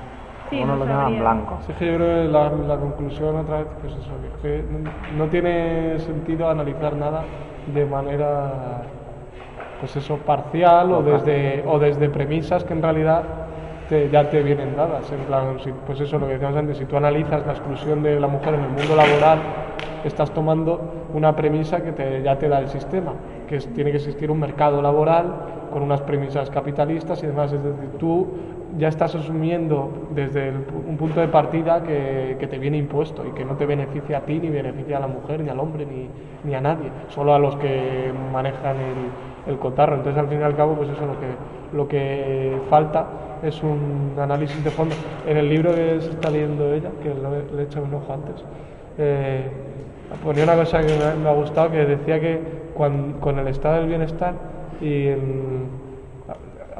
Sí, Uno no lo llama sabría. blanco. Sí, es que yo creo que la, la conclusión otra vez, pues eso, que es que no, no tiene sentido analizar nada de manera, pues eso, parcial o desde, o desde premisas que en realidad te- ya te vienen dadas. En plan, si- pues eso, lo que decíamos antes, si tú analizas la exclusión de la mujer en el mundo laboral, estás tomando una premisa que te- ya te da el sistema, que es- tiene que existir un mercado laboral con unas premisas capitalistas y demás. Es decir, tú ya estás asumiendo desde el un punto de partida que, te viene impuesto y que no te beneficia a ti, ni beneficia a la mujer, ni al hombre, ni, a nadie, solo a los que manejan el, el cotarro. Entonces, al fin y al cabo, pues eso lo que, lo que falta es un análisis de fondo. En el libro que se está leyendo ella, que le he echado un ojo antes, eh, ponía una cosa que me, ha gustado, que decía que cuan- con el estado del bienestar y el-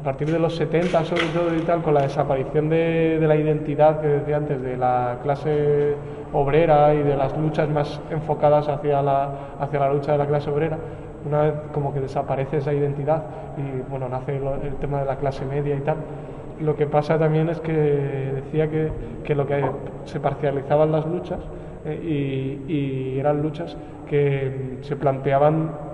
a partir de los 70 sobre todo y tal, con la desaparición de, la identidad que decía antes, de la clase obrera y de las luchas más enfocadas hacia la, hacia la lucha de la clase obrera, una vez como que desaparece esa identidad y bueno, nace lo- el tema de la clase media y tal. Lo que pasa también es que decía que, que lo que se parcializaban las luchas eh, y, y eran luchas que se planteaban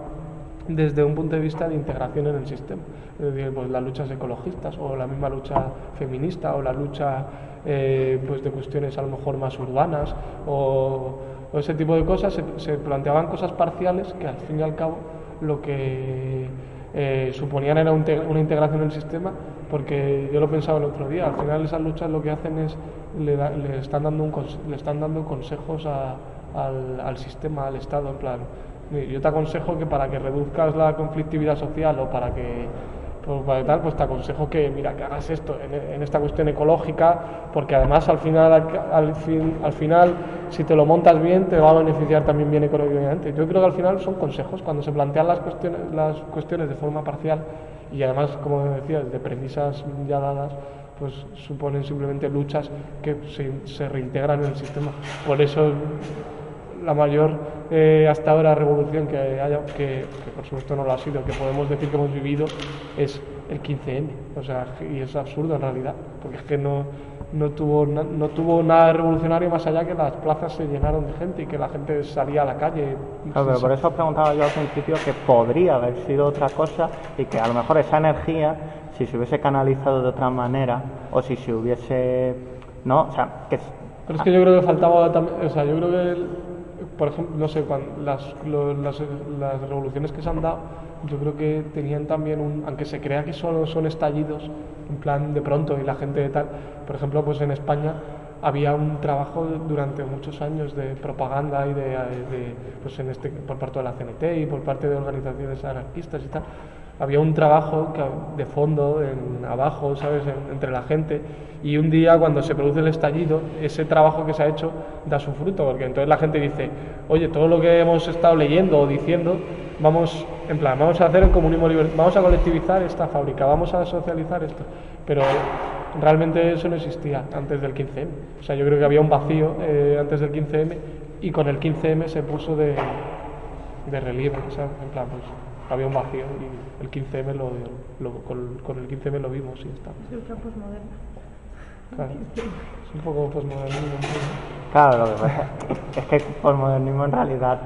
desde un punto de vista de integración en el sistema. Es decir, pues las luchas ecologistas o la misma lucha feminista o la lucha eh, pues de cuestiones a lo mejor más urbanas o, o ese tipo de cosas, se, planteaban cosas parciales que al fin y al cabo lo que eh, suponían era un una integración en el sistema porque yo lo pensaba el otro día, al final esas luchas lo que hacen es le, da- le están dando un le están dando consejos a- al, al sistema, al Estado, en plan, "Mira, yo te aconsejo que para que reduzcas la conflictividad social o para que pues, para tal, pues te aconsejo que mira que hagas esto en, en esta cuestión ecológica, porque además al final al, fin- al final si te lo montas bien te va a beneficiar también bien económicamente. Yo creo que al final son consejos cuando se plantean las cuestiones las cuestiones de forma parcial y además como decías de premisas ya dadas pues suponen simplemente luchas que se reintegran en el sistema. Por eso la mayor eh, hasta ahora revolución que haya, que, que por supuesto no lo ha sido, que podemos decir que hemos vivido, es el 15M. O sea, y es absurdo en realidad, porque es que no, no, tuvo, na- no tuvo nada revolucionario más allá que las plazas se llenaron de gente y que la gente salía a la calle. Claro, pero por eso os preguntaba yo al principio que podría haber sido otra cosa y que a lo mejor esa energía, si se hubiese canalizado de otra manera o si se hubiese. ¿No? O sea, que. Pero es que yo creo que faltaba o sea, yo creo que, por ejemplo, no sé, cuan- las, lo- las, las revoluciones que se han dado, yo creo que tenían también un, aunque se crea que solo son estallidos, en plan de pronto y la gente de tal, por ejemplo, pues en España había un trabajo durante muchos años de propaganda y de, de, pues en este, por parte de la CNT y por parte de organizaciones anarquistas y tal, había un trabajo de fondo, abajo, ¿sabes?, En- entre la gente. Y un día, cuando se produce el estallido, ese trabajo que se ha hecho da su fruto, porque entonces la gente dice, oye, todo lo que hemos estado leyendo o diciendo, vamos, en plan, vamos a hacer el comunismo liber- vamos a colectivizar esta fábrica, vamos a socializar esto. Pero realmente eso no existía antes del 15M. O sea, yo creo que había un vacío eh, antes del 15M y con el 15M se puso de, de relieve, sea, en plan, pues había un vacío y el 15M lo, lo- con, con el 15M lo vimos y está. Es ultra posmoderna. Claro. Es un poco posmodernismo. ¿no? Claro, lo que pasa es que el posmodernismo en realidad.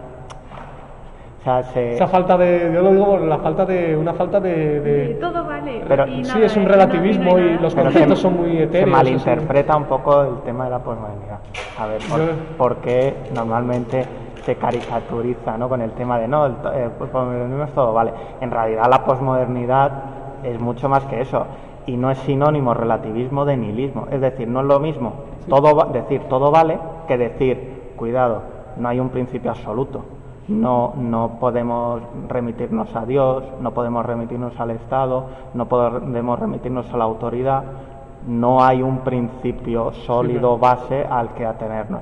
O sea, se. Esa falta de, yo lo digo por la falta de, una falta de... de- Y todo vale. Pero- y sí, nada, es un y no- relativismo no hay y los Pero conceptos se- son muy Se etéreos. malinterpreta un poco el tema de la posmodernidad. A ver, por, Yo- por qué normalmente se caricaturiza ¿no? con el tema de no, el, to- el posmodernismo es todo, vale. En realidad la posmodernidad es mucho más que eso. Y no es sinónimo relativismo de nihilismo. Es decir, no es lo mismo todo va- decir todo vale que decir, cuidado, no hay un principio absoluto. No, no podemos remitirnos a Dios, no podemos remitirnos al Estado, no podemos remitirnos a la autoridad, no hay un principio sólido base al que atenernos.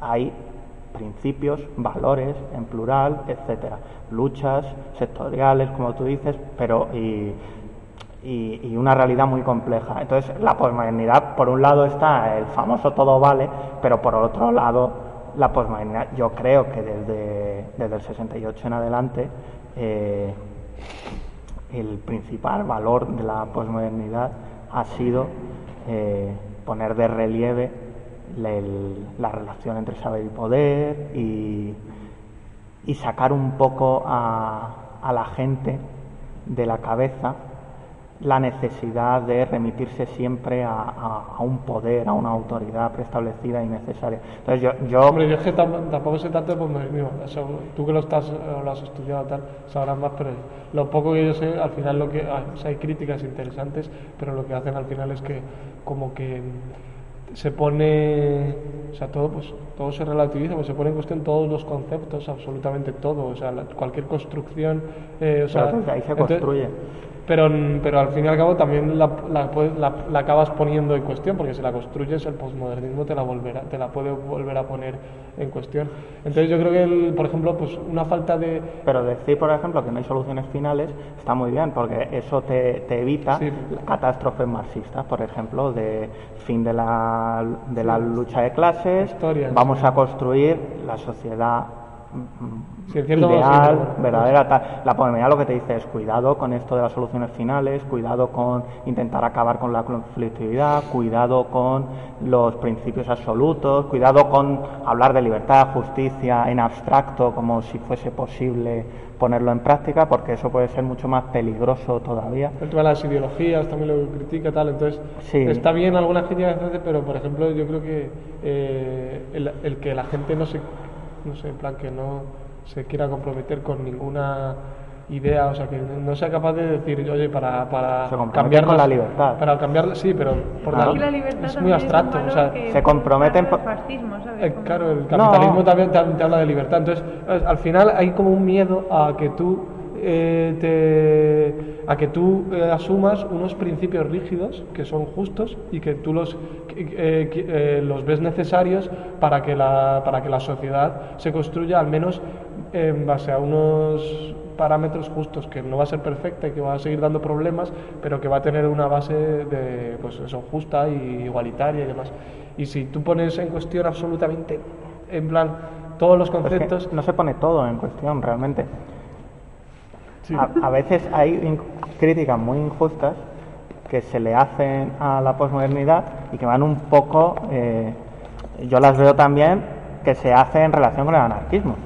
Hay principios, valores en plural, etcétera, luchas sectoriales, como tú dices, pero y, una realidad muy compleja. Entonces, la posmodernidad, por un lado está el famoso todo vale, pero por otro lado, la posmodernidad, yo creo que desde, desde el 68 en adelante, eh, el principal valor de la posmodernidad ha sido eh, poner de relieve el- la relación entre saber y poder y, y sacar un poco a, a la gente de la cabeza la necesidad de remitirse siempre a, a- un poder, a una autoridad preestablecida y necesaria. Entonces yo, yo Hombre, yo es que tam- tampoco sé tanto de posmodernismo. Eso, tú que lo, estás, lo has estudiado tal, sabrás más, pero lo poco que yo sé, al final lo que hay, críticas interesantes, pero lo que hacen al final es que como que se pone, o sea, todo, pues, todo se relativiza, pues se pone en cuestión todos los conceptos, absolutamente todo, o sea, la- cualquier construcción, eh, o sea, desde ahí se entonces- construye. Pero, pero al fin y al cabo también la, la la- la acabas poniendo en cuestión, porque si la construyes el posmodernismo te la volverá, te la puede volver a poner en cuestión. Entonces yo creo que, el- por ejemplo, pues una falta de... Pero decir, por ejemplo, que no hay soluciones finales está muy bien, porque eso te, te evita Sí. catástrofes marxistas, por ejemplo, de fin de la, de la lucha de clases, Historia, vamos sí. a construir la sociedad mm, Sí, en cierto sí, ideal, pero verdadera. tal. La posmodernidad lo que te dice es cuidado con esto de las soluciones finales, cuidado con intentar acabar con la conflictividad, cuidado con los principios absolutos, cuidado con hablar de libertad, justicia en abstracto como si fuese posible ponerlo en práctica, porque eso puede ser mucho más peligroso todavía. El tema de las ideologías también lo critica tal, entonces Sí. está bien algunas críticas, pero por ejemplo yo creo que eh, el, el que la gente no se, no sé, en plan que no se quiera comprometer con ninguna idea, o sea, que no sea capaz de decir, oye, para, para cambiar con la libertad. Para cambiar, sí, pero por Claro. la- libertad es muy abstracto, o sea, se comprometen por- el fascismo, ¿sabes? eh, claro, el capitalismo también te, te habla de libertad. Entonces, eh, al final hay como un miedo a que tú eh, te, a que tú eh, asumas unos principios rígidos que son justos y que tú los eh, eh, los ves necesarios para que la para que la sociedad se construya al menos en base a unos parámetros justos que no va a ser perfecta y que va a seguir dando problemas pero que va a tener una base de pues eso justa y igualitaria y demás y si tú pones en cuestión absolutamente en plan todos los Pero es que conceptos no se pone todo en cuestión realmente. A, veces hay críticas muy injustas que se le hacen a la posmodernidad y que van un poco, eh, yo las veo también, que se hacen en relación con el anarquismo.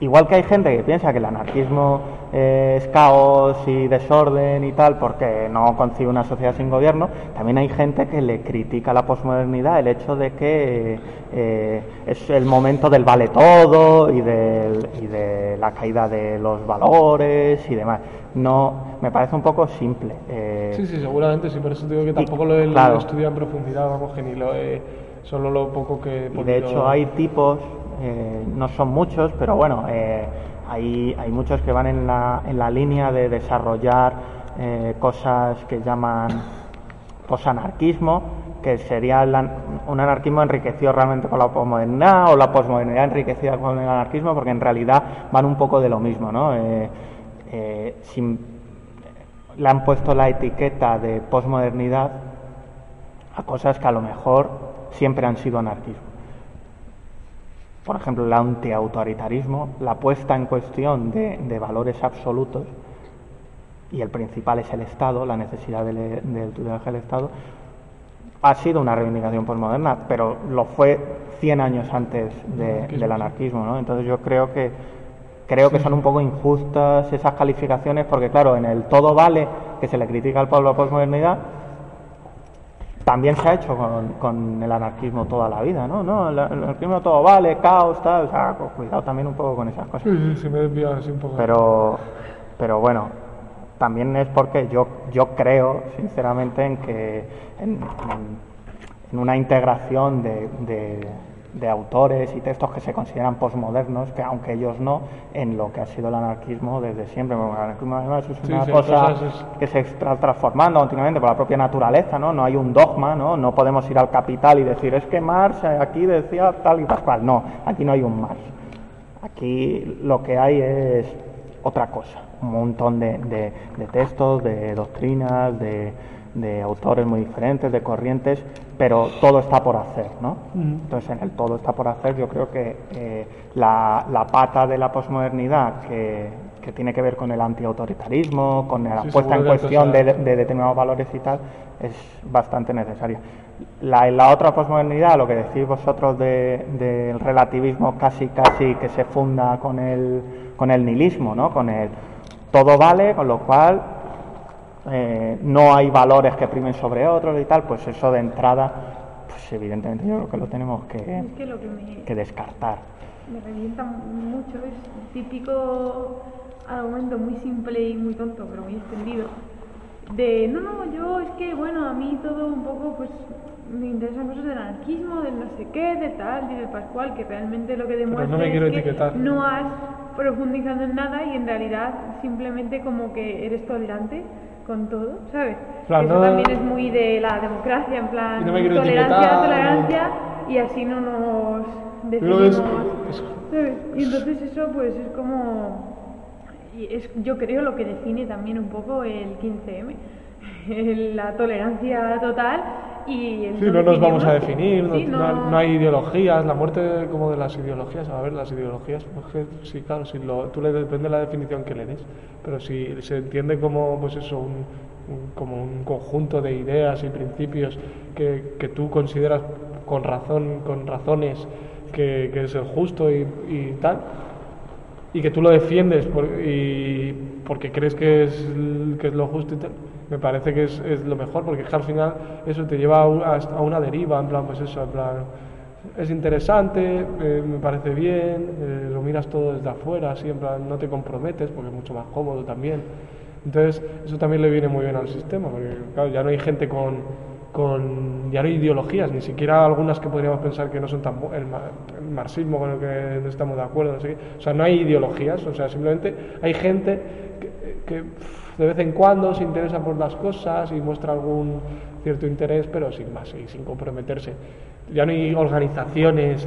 Igual que hay gente que piensa que el anarquismo eh, es caos y desorden y tal porque no concibe una sociedad sin gobierno, también hay gente que le critica a la posmodernidad el hecho de que eh, es el momento del vale todo y, del- y de la caída de los valores y demás. No, me parece un poco simple. eh, sí sí seguramente sí por eso digo que tampoco lo he claro. estudiado en profundidad vamos que ni lo solo lo poco que Y de hecho hay tipos, eh, no son muchos, pero bueno, eh, hay, muchos que van en la, en la línea de desarrollar eh, cosas que llaman posanarquismo, que sería un anarquismo enriquecido realmente con la posmodernidad o la posmodernidad enriquecida con el anarquismo, porque en realidad van un poco de lo mismo, ¿no? Eh, eh, le han puesto la etiqueta de posmodernidad a cosas que a lo mejor siempre han sido anarquismo. Por ejemplo, el antiautoritarismo, la puesta en cuestión de, valores absolutos, y el principal es el Estado, la necesidad del, del del Estado, ha sido una reivindicación postmoderna, pero lo fue 100 años antes del anarquismo, ¿no? Entonces yo creo que creo que son un poco injustas esas calificaciones porque claro, en el todo vale que se le critica al pueblo a la postmodernidad, también se ha hecho con, el anarquismo toda la vida, ¿no? no el, anarquismo todo vale, caos, tal, o sea, pues cuidado también un poco con esas cosas. Sí, sí, me así un poco. Pero, pero bueno, también es porque yo, yo creo, sinceramente, en que en, una integración de de autores y textos que se consideran posmodernos, que aunque ellos no, en lo que ha sido el anarquismo desde siempre. el anarquismo además es una cosa que se está transformando continuamente por la propia naturaleza, ¿no? No hay un dogma, ¿no? No podemos ir al capital y decir, es que Marx aquí decía tal y tal No, aquí no hay un Marx. Aquí lo que hay es otra cosa, un montón de, de textos, de doctrinas, de de autores muy diferentes, de corrientes, pero todo está por hacer, ¿no? Entonces, en el todo está por hacer, yo creo que eh, la, la, pata de la posmodernidad que, que, tiene que ver con el antiautoritarismo, con la puesta en cuestión de, determinados valores y tal, es bastante necesaria. La, la otra posmodernidad, lo que decís vosotros del relativismo casi casi que se funda con el, con el nihilismo, ¿no? Con el todo vale, con lo cual eh, no hay valores que primen sobre otros y tal, pues eso de entrada, pues evidentemente yo creo que lo tenemos que, que, descartar. Me revienta mucho, es típico argumento muy simple y muy tonto, pero muy extendido. De, no, no, yo es que, bueno, a mí todo un poco, pues me interesan cosas del anarquismo, del no sé qué, de tal, y del Pascual, que realmente lo que demuestra no es que no has profundizado en nada y en realidad simplemente como que eres tolerante con todo, ¿sabes? Eso también es muy de la democracia, en plan, tolerancia, tolerancia, y así no nos definimos, Y entonces eso pues es como, y es, yo creo lo que define también un poco el 15M, la tolerancia total y sí, no nos vamos a definir, no, hay ideologías, la muerte como de las ideologías, a ver, las ideologías, pues sí, claro, si lo, tú le depende de la definición que le des, pero si se entiende como, pues eso, un, como un conjunto de ideas y principios que, que, tú consideras con razón, con razones que, que es el justo y, y, tal, y que tú lo defiendes por, y porque crees que es, que es lo justo y tal, me parece que es, es lo mejor, porque al final eso te lleva a, una deriva, en plan, pues eso, en plan, es interesante, eh, me parece bien, eh, lo miras todo desde afuera, así, en plan, no te comprometes, porque es mucho más cómodo también. Entonces, eso también le viene muy bien al sistema, porque claro, ya no hay gente con, con ya no hay ideologías, ni siquiera algunas que podríamos pensar que no son tan el, el marxismo con el que no estamos de acuerdo, no sé qué. o sea, no hay ideologías, o sea, simplemente hay gente que, que de vez en cuando se interesa por las cosas y muestra algún cierto interés, pero sin más y sin comprometerse. Ya no hay organizaciones,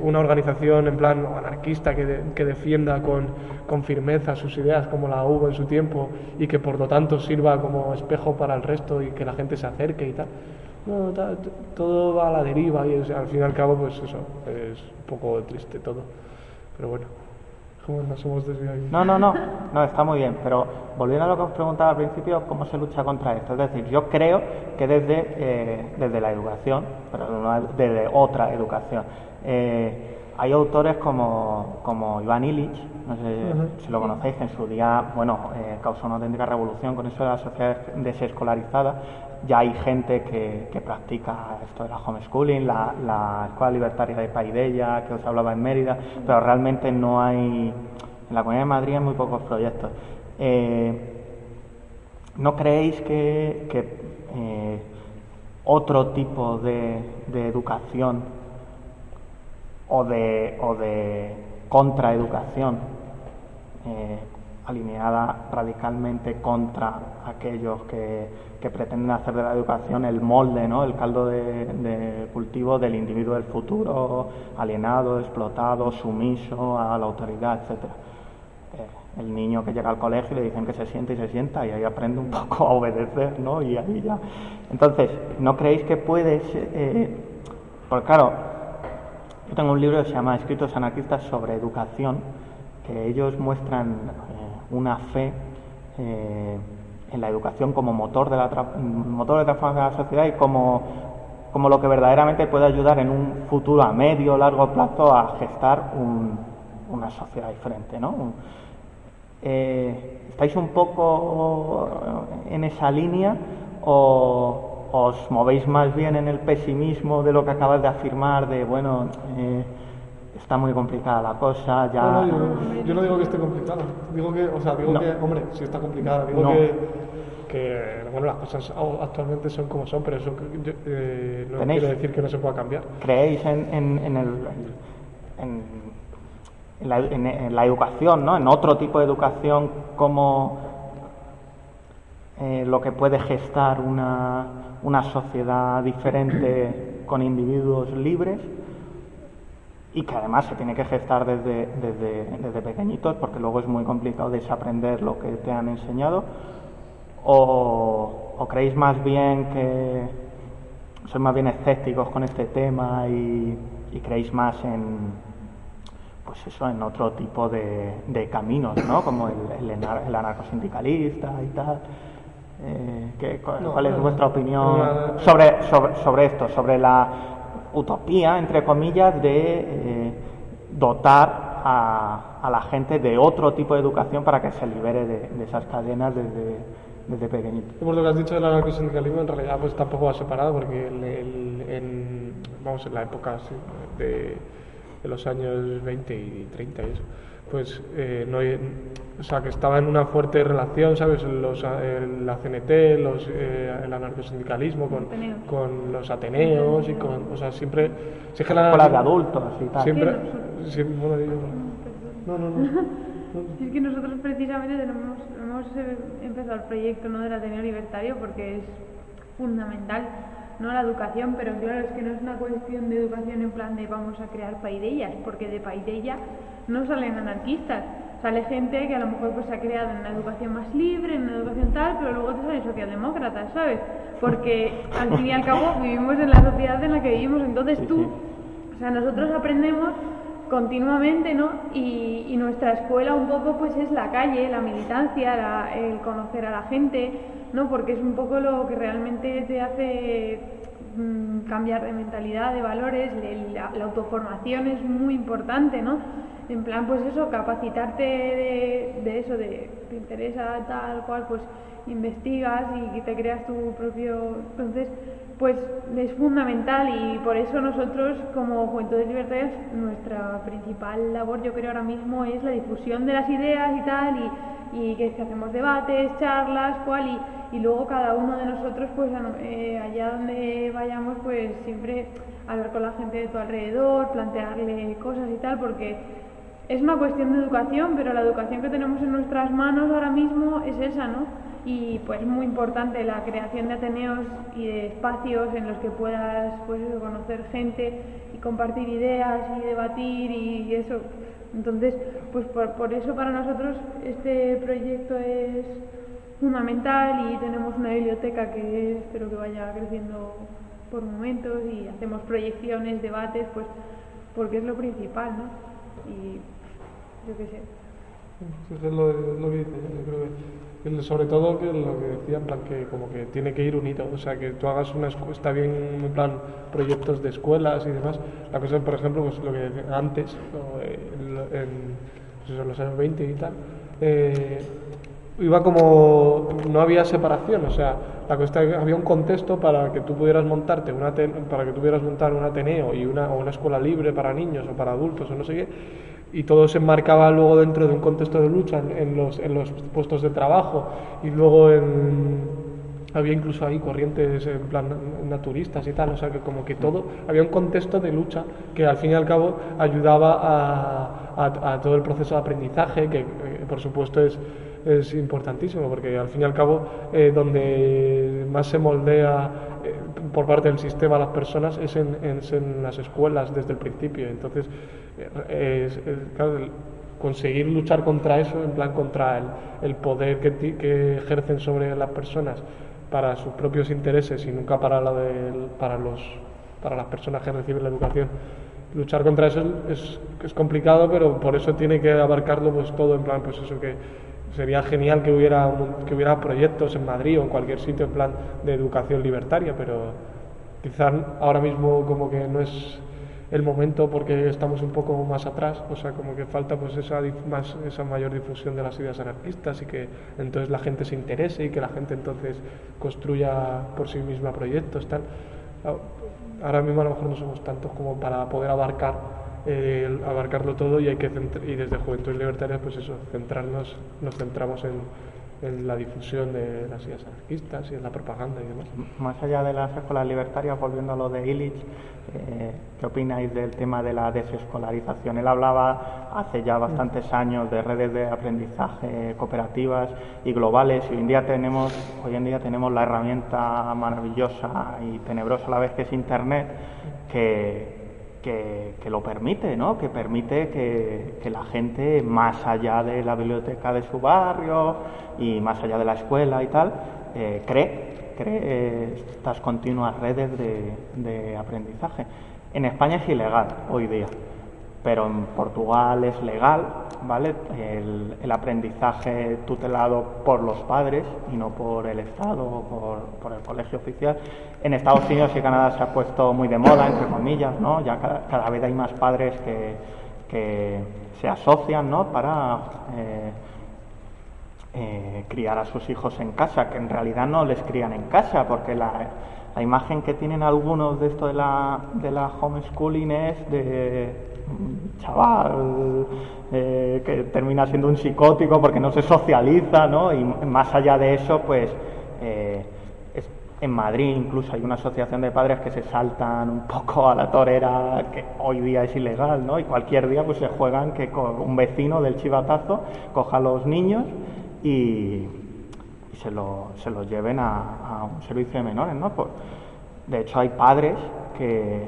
una organización en plan anarquista que, que defienda con, con, firmeza sus ideas como la hubo en su tiempo y que por lo tanto sirva como espejo para el resto y que la gente se acerque y tal. No, todo va a la deriva y al fin y al cabo pues eso, es un poco triste todo. Pero bueno. No, no, no, no, está muy bien, pero volviendo a lo que os preguntaba al principio, ¿cómo se lucha contra esto? Es decir, yo creo que desde, eh, desde la educación, pero desde otra educación, eh, hay autores como, como Iván Illich, no sé si lo conocéis, que en su día, bueno, eh, causó una auténtica revolución con eso de la sociedad desescolarizada. Ya hay gente que, que practica esto de la homeschooling, la, la Escuela Libertaria de Paidella, que os hablaba en Mérida, pero realmente no hay, en la Comunidad de Madrid hay muy pocos proyectos. Eh, ¿No creéis que, que eh, otro tipo de, de educación o de, o de contraeducación eh, alineada radicalmente contra aquellos que, que, pretenden hacer de la educación el molde, ¿no? el caldo de, cultivo del individuo del futuro, alienado, explotado, sumiso a la autoridad, etc. Eh, el niño que llega al colegio le dicen que se siente y se sienta y ahí aprende un poco a obedecer, ¿no? Y ahí ya. Entonces, ¿no creéis que puedes, eh, claro, yo tengo un libro que se llama Escritos anarquistas sobre educación, que ellos muestran eh, una fe eh, en la educación como motor de la motor de transformación de la sociedad y como, como lo que verdaderamente puede ayudar en un futuro a medio o largo plazo a gestar una sociedad diferente, ¿no? Eh, ¿Estáis un poco en esa línea o os movéis más bien en el pesimismo de lo que acabas de afirmar, de bueno, eh, está muy complicada la cosa, ya... No, yo, no digo que esté complicada, digo que, o sea, digo que, hombre, sí está complicada, digo que, que, bueno, las cosas actualmente son como son, pero eso eh, no quiere decir que no se pueda cambiar. ¿Creéis en, en, en el... En, en la, en, la, educación, ¿no? en otro tipo de educación como eh, lo que puede gestar una, una sociedad diferente con individuos libres y que además se tiene que gestar desde, desde, desde, pequeñitos porque luego es muy complicado desaprender lo que te han enseñado o, creéis más bien que sois más bien escépticos con este tema y, y creéis más en, pues eso, en otro tipo de, caminos, ¿no? Como el, el anarcosindicalista y tal. Eh, ¿Cuál es vuestra opinión sobre, sobre, sobre, esto, sobre la utopía, entre comillas, de eh, dotar a, a, la gente de otro tipo de educación para que se libere de, de esas cadenas desde, desde pequeñito? Por lo que has dicho del anarcosindicalismo, en realidad pues tampoco va separado, porque el, el, en, vamos, en la época de de los años 20 y 30 y eso, pues eh, no o sea, que estaba en una fuerte relación, ¿sabes? Los, la CNT, los, eh, el anarcosindicalismo con, con los ateneos y con, o sea, siempre... Si es que la, de adultos y tal. Siempre... siempre no, no, no. Es que nosotros precisamente tenemos, hemos empezado el proyecto ¿no? del Ateneo Libertario porque es fundamental no la educación, pero claro, es que no es una cuestión de educación en plan de vamos a crear paidellas, porque de paidella no salen anarquistas, sale gente que a lo mejor pues se ha creado en una educación más libre, en una educación tal, pero luego te salen socialdemócratas, ¿sabes? Porque al fin y al cabo vivimos en la sociedad en la que vivimos, entonces tú, o sea, nosotros aprendemos continuamente, ¿no? Y, y, nuestra escuela un poco pues es la calle, la militancia, la, el conocer a la gente, ¿no? Porque es un poco lo que realmente te hace mm, cambiar de mentalidad, de valores, la, autoformación es muy importante, ¿no? En plan, pues eso, capacitarte de, eso, de te interesa tal cual, pues investigas y te creas tu propio... Entonces, pues es fundamental y por eso nosotros como Juventudes Libertarias nuestra principal labor yo creo ahora mismo es la difusión de las ideas y tal que, hacemos debates, charlas, cual y, y, luego cada uno de nosotros pues eh, allá donde vayamos pues siempre hablar con la gente de tu alrededor, plantearle cosas y tal porque es una cuestión de educación pero la educación que tenemos en nuestras manos ahora mismo es esa, ¿no? y pues muy importante la creación de ateneos y de espacios en los que puedas pues conocer gente y compartir ideas y debatir y eso entonces pues por, por eso para nosotros este proyecto es fundamental y tenemos una biblioteca que espero que vaya creciendo por momentos y hacemos proyecciones, debates, pues porque es lo principal, ¿no? Y yo qué sé. Es lo, que dice, yo creo que sobre todo que lo que decía, en plan que como que tiene que ir unido, o sea, que tú hagas una está bien en plan proyectos de escuelas y demás. La cosa, por ejemplo, pues lo que antes, en, los años 20 y tal, eh, iba como no había separación, o sea, la cuestión había un contexto para que tú pudieras montarte una para que tuvieras montar un ateneo y una, o una escuela libre para niños o para adultos o no sé qué y todo se enmarcaba luego dentro de un contexto de lucha en, los, en los puestos de trabajo y luego en, había incluso ahí corrientes en plan naturistas y tal, o sea que como que todo, había un contexto de lucha que al fin y al cabo ayudaba a, todo el proceso de aprendizaje, que eh, por supuesto es, es importantísimo, porque al fin y al cabo eh, donde más se moldea eh, por parte del sistema a las personas es en, en, las escuelas desde el principio, entonces es, claro, conseguir luchar contra eso, en plan contra el, el poder que, que ejercen sobre las personas para sus propios intereses y nunca para, la del- para, los, para las personas que reciben la educación. Luchar contra eso es, es complicado, pero por eso tiene que abarcarlo pues todo, en plan, pues eso que sería genial que hubiera, que hubiera proyectos en Madrid o en cualquier sitio en plan de educación libertaria, pero quizás ahora mismo como que no es el momento porque estamos un poco más atrás, o sea, como que falta pues esa, más, esa mayor difusión de las ideas anarquistas y que entonces la gente se interese y que la gente entonces construya por sí misma proyectos, tal. Ah, Ahora mismo a lo mejor no somos tantos como para poder abarcar eh, abarcarlo todo y hay que y desde Juventud Libertaria pues eso, centrarnos, nos centramos en, en la difusión de las ideas anarquistas y en la propaganda y demás. Más allá de las escuelas libertarias, volviendo a lo de Illich, eh, ¿qué opináis del tema de la desescolarización? Él hablaba hace ya bastantes años de redes de aprendizaje cooperativas y globales y hoy en día tenemos, hoy en día tenemos la herramienta maravillosa y tenebrosa a la vez que es Internet que, que, que lo permite, ¿no? que permite que, la gente, más allá de la biblioteca de su barrio y más allá de la escuela y tal, eh, cree, cree eh, estas continuas redes de, de aprendizaje. En España es ilegal hoy día, pero en Portugal es legal, ¿vale? El, aprendizaje tutelado por los padres y no por el Estado o por, el colegio oficial. En Estados Unidos y Canadá se ha puesto muy de moda, entre comillas, ¿no? Ya cada, vez hay más padres que, se asocian, ¿no? Para eh, eh, criar a sus hijos en casa, que en realidad no les crían en casa, porque la, la imagen que tienen algunos de esto de la, de la homeschooling es de chaval eh, que termina siendo un psicótico porque no se socializa, ¿no? Y más allá de eso, pues eh, es- en Madrid incluso hay una asociación de padres que se saltan un poco a la torera, que hoy día es ilegal, ¿no? Y cualquier día pues se juegan que un vecino del chivatazo coja a los niños y, se, se los lleven a, a un servicio de menores, ¿no? Por- de hecho, hay padres que,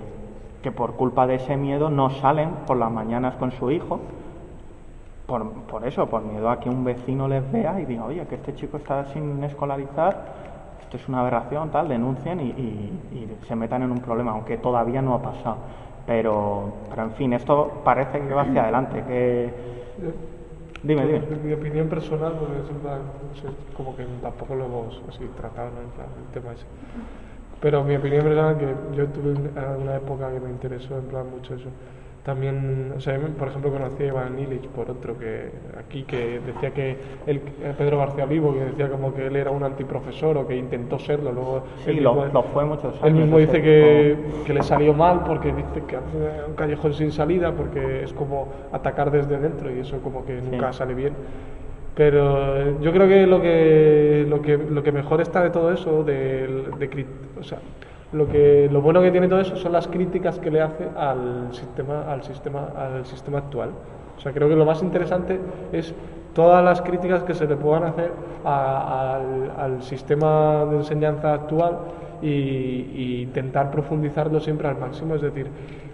que por culpa de ese miedo no salen por las mañanas con su hijo, por, por eso, por miedo a que un vecino les vea y diga, oye, que este chico está sin escolarizar, esto es una aberración, tal, denuncien y, y- se metan en un problema, aunque todavía no ha pasado. Pero, pero en fin, esto parece que va hacia adelante, que... Dime, dime. Mi opinión personal, porque es en plan, no sé, como que tampoco lo hemos así tratado, ¿no? El tema ese. Pero mi opinión personal, que yo tuve un- una época que me interesó en plan mucho eso. También, o sea, por ejemplo, conocí a Iván Illich por otro que aquí que decía que él, eh, Pedro García Vivo, que decía como que él era un antiprofesor o que intentó serlo, luego Sí, él lo, mismo- lo fue muchos años. él mismo dice que, que le salió mal porque dice que hace un callejón sin salida porque es como atacar desde dentro y eso como que nunca Sí. sale bien. Pero eh, yo creo que lo que lo que lo que mejor está de todo eso, de, de o sea, lo que lo bueno que tiene todo eso son las críticas que le hace al sistema al sistema al sistema actual. O sea, creo que lo más interesante es todas las críticas que se le puedan hacer al, al sistema de enseñanza actual y, y intentar profundizarlo siempre al máximo. Es decir,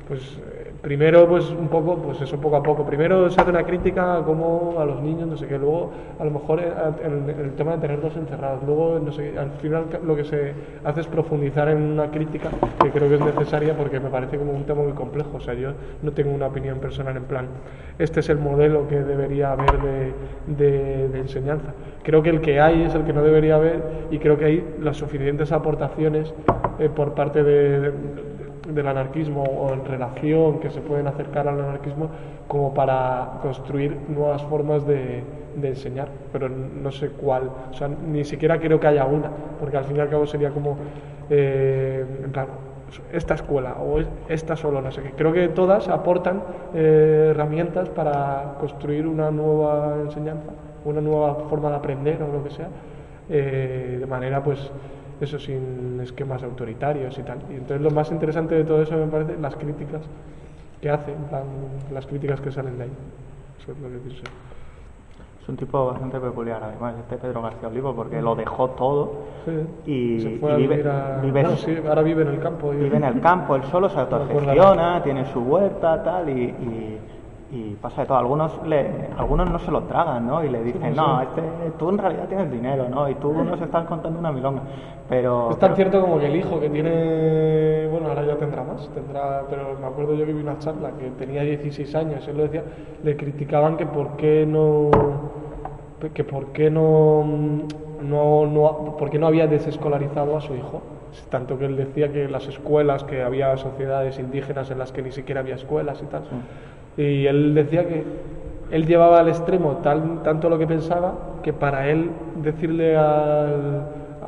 pues primero pues un poco, pues eso poco a poco. Primero se hace una crítica a cómo a los niños, no sé qué. Luego a lo mejor eh, el tema de tenerlos encerrados. Luego no sé, al final lo que se hace es profundizar en una crítica que creo que es necesaria porque me parece como un tema muy complejo. O sea, yo no tengo una opinión personal en plan, este es el modelo que debería haber de, de- enseñanza. Creo que el que hay es el que no debería haber y creo que hay las suficientes aportaciones eh, por parte de- del anarquismo o en relación que se pueden acercar al anarquismo como para construir nuevas formas de, de enseñar, pero no sé cuál, o sea, ni siquiera creo que haya una, porque al fin y al cabo sería como, eh, esta escuela o es- esta solo, no sé qué. Creo que todas aportan eh, herramientas para construir una nueva enseñanza, una nueva forma de aprender o lo que sea, eh, de manera pues eso sin esquemas autoritarios y tal. Y entonces lo más interesante de todo eso me parece las críticas que hace, plan, las críticas que salen de ahí. Eso es lo que pienso. Es un tipo bastante peculiar, además, este Pedro García Olivo, porque lo dejó todo Sí. y, se fue y a vive, vivir a... vive- bueno, sí, ahora vive en el campo. y- vive en el campo, él solo se autogestiona, tiene su huerta, tal, y, y- y pasa de todo. Algunos, le, algunos no se lo tragan, ¿no? Y le dicen, no, este, tú en realidad tienes dinero, ¿no? Y tú nos estás contando una milonga. Pero... Es tan pero- cierto como que el hijo que tiene, bueno, ahora ya tendrá más, tendrá, pero me acuerdo yo que vi una charla que tenía 16 años, él lo decía, le criticaban que por qué no, que por qué no, no, no, por qué no había desescolarizado a su hijo. Tanto que él decía que las escuelas, que había sociedades indígenas en las que ni siquiera había escuelas y tal. Y él decía que él llevaba al extremo tal, tanto lo que pensaba que para él decirle al,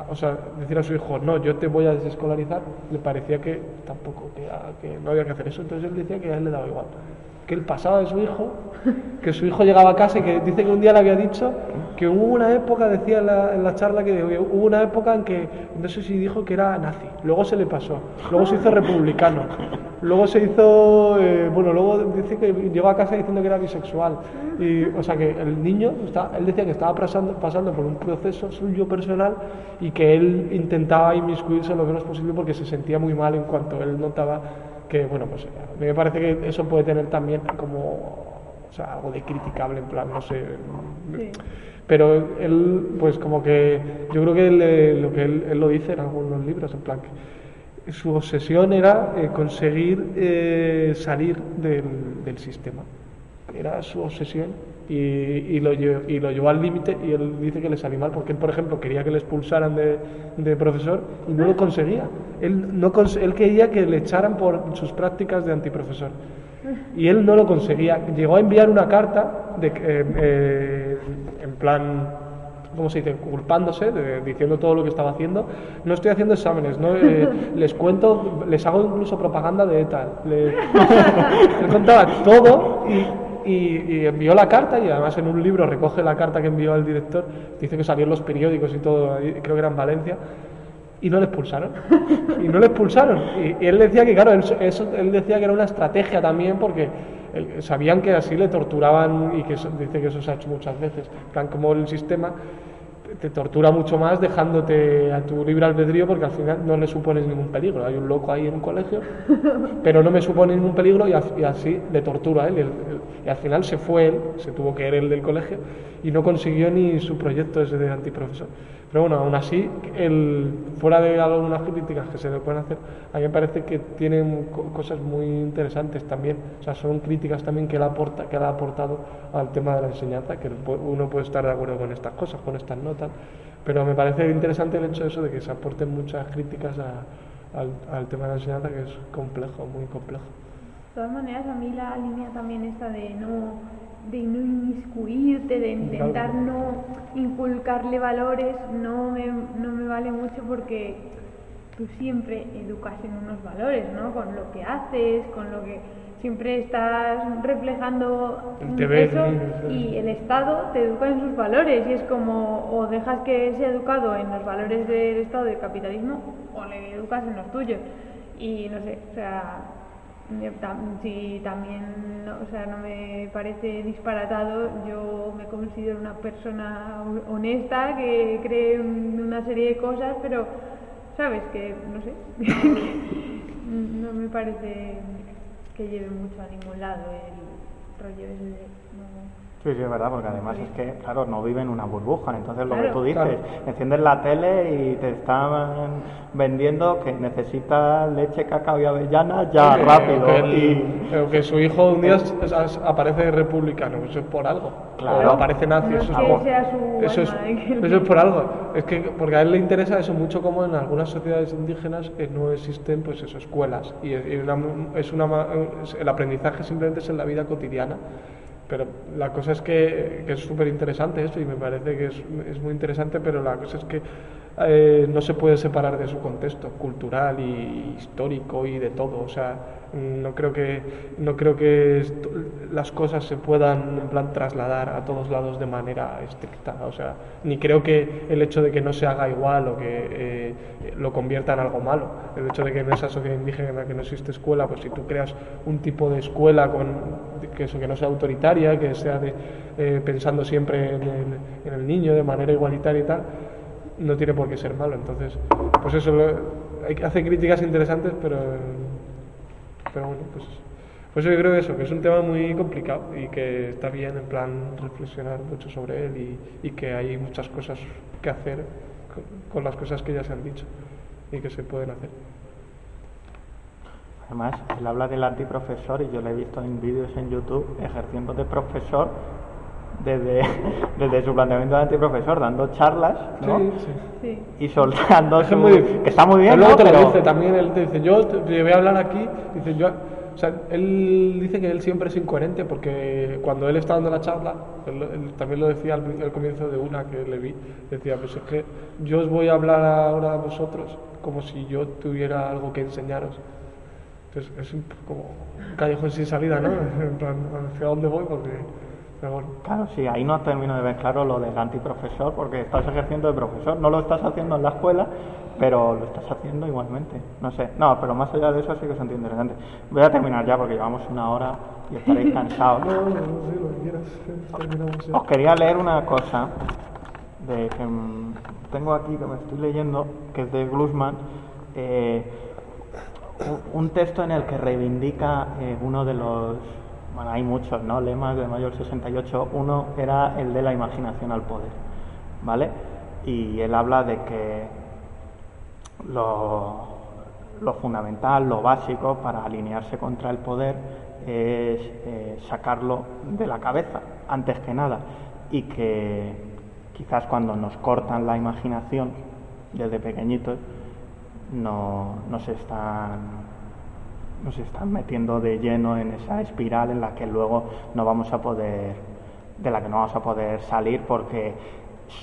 o sea, decir a su hijo, no, yo te voy a desescolarizar, le parecía que tampoco, que, que no había que hacer eso. Entonces él decía que a él le daba igual. Que él pasaba de su hijo, que su hijo llegaba a casa y que dice que un día le había dicho que hubo una época, decía en la, en la charla, que hubo una época en que, no sé si dijo que era nazi, luego se le pasó, luego se hizo republicano, luego se hizo, eh, bueno, luego dice que llegó a casa diciendo que era bisexual. Y, o sea, que el niño, está, él decía que estaba pasando, pasando por un proceso suyo personal y que él intentaba inmiscuirse lo menos posible porque se sentía muy mal en cuanto él notaba que, bueno, pues a mí me parece que eso puede tener también como, o sea, algo de criticable, en plan, no sé. Sí. Pero él, pues como que, yo creo que él, lo que él, él lo dice en algunos libros, en plan, que su obsesión era eh, conseguir eh, salir del, del sistema. Era su obsesión y, y lo, lle- y lo llevó al límite y él dice que le salió mal porque él, por ejemplo, quería que le expulsaran de, de profesor y no lo conseguía. Él, no él quería que le echaran por sus prácticas de antiprofesor y él no lo conseguía. Llegó a enviar una carta de, eh, eh, en plan, ¿cómo se dice? Culpándose, de- diciendo todo lo que estaba haciendo. No estoy haciendo exámenes, no Eh, les cuento, les hago incluso propaganda de ETA. Le, él contaba todo y, y- y envió la carta y además en un libro recoge la carta que envió al director, dice que salió en los periódicos y todo, creo que era en Valencia y no le expulsaron. Y no le expulsaron. Y, y él decía que, claro, él, eso, él decía que era una estrategia también porque él- sabían que así le torturaban y que eso- dice que eso se ha hecho muchas veces. Plan, como el sistema te tortura mucho más dejándote a tu libre albedrío porque al final no le supones ningún peligro. Hay un loco ahí en un colegio, pero no me supone ningún peligro y así le tortura a él. Y, al final se fue él, se tuvo que ir él del colegio y no consiguió ni su proyecto ese de antiprofesor. Pero bueno, aún así, el, fuera de algunas críticas que se le pueden hacer, a mí me parece que tienen co- cosas muy interesantes también. O sea, son críticas también que él, aporta, que él ha aportado al tema de la enseñanza, que uno puede estar de acuerdo con estas cosas, con estas notas, pero me parece interesante el hecho de eso, de que se aporten muchas críticas a- al, al tema de la enseñanza, que es complejo, muy complejo. De todas maneras, a mí la línea también esta de no, de no inmiscuirte, de intentar no inculcarle valores, no me, no me vale mucho porque tú siempre educas en unos valores, ¿no? Con lo que haces, con lo que siempre estás reflejando eso y el Estado te educa en sus valores y es como o dejas que sea educado en los valores del Estado del capitalismo o le educas en los tuyos. Y no sé, o sea, si también, o sea, no me parece disparatado, yo me considero una persona ho- honesta que cree en una serie de cosas, pero, ¿sabes? Que, no sé, no me parece que lleve mucho a ningún lado el rollo ese de... Sí, sí, es verdad, porque además es que, claro, no viven una burbuja. Entonces, lo que tú dices, Claro. enciendes la tele y te están vendiendo que necesitas leche, cacao y avellanas ya rápido. que, el- y... pero que su hijo un día es- es- aparece republicano, eso es por algo. Claro. O aparece nazi, No eso es por, eso es, ¿eh? eso es por algo. Es que porque a él le interesa eso mucho como en algunas sociedades indígenas que no existen pues eso, escuelas. Y, y una- es una, el aprendizaje simplemente es en la vida cotidiana. Pero la cosa es que, que es súper interesante eso y me parece que es, es muy interesante, pero la cosa es que eh, no se puede separar de su contexto cultural y histórico y de todo. O sea, no creo que, no creo que las cosas se puedan en plan trasladar a todos lados de manera estricta. O sea, ni creo que el hecho de que no se haga igual o que eh, lo convierta en algo malo. El hecho de que en esa sociedad indígena en la que no existe escuela, pues si tú creas un tipo de escuela con que eso que no sea autoritaria, que sea de, eh, pensando siempre en el, en el niño de manera igualitaria y tal, no tiene por qué ser malo. Entonces, pues eso, lo- hace críticas interesantes, pero, pero bueno, pues Pues yo creo eso, que es un tema muy complicado y que está bien en plan reflexionar mucho sobre él y, que hay muchas cosas que hacer con las cosas que ya se han dicho y que se pueden hacer. Además, él habla del antiprofesor y yo lo he visto en vídeos en YouTube ejerciendo de profesor desde, desde su planteamiento de antiprofesor, dando charlas, ¿no? Sí, sí. Sí. Y soltando Es su... muy- que está muy bien, Él luego ¿no? te lo Pero- dice también, él te dice, yo te voy a hablar aquí, dice, yo, o sea, él dice que él siempre es incoherente porque cuando él está dando la charla, él, él también lo decía al, al comienzo de una que le vi, decía, pues es que yo os voy a hablar ahora a vosotros como si yo tuviera algo que enseñaros. Entonces es un, como un callejón sin salida, ¿no? En plan, ¿hacia dónde voy? Porque, pero bueno. Claro, sí, ahí no termino de ver claro lo del antiprofesor, porque estás ejerciendo de profesor, no lo estás haciendo en la escuela, pero lo estás haciendo igualmente. No sé, no, pero más allá de eso sí que es un tío interesante. Voy a terminar ya porque llevamos una hora y estaréis cansados. No, no, no sé, lo que quieras, terminamos ya. Os quería leer una cosa de que mm, tengo aquí que me estoy leyendo, que es de Glusman, eh, un- un texto en el que reivindica eh, uno de los, bueno, hay muchos, ¿no? Lemas de Mayor 68. Uno era el de la imaginación al poder, ¿vale? Y él habla de que lo, lo fundamental, lo básico para alinearse contra el poder es eh, sacarlo de la cabeza, antes que nada, y que quizás cuando nos cortan la imaginación desde pequeñitos, no, nos están nos están metiendo de lleno en esa espiral en la que luego no vamos a poder de la que no vamos a poder salir porque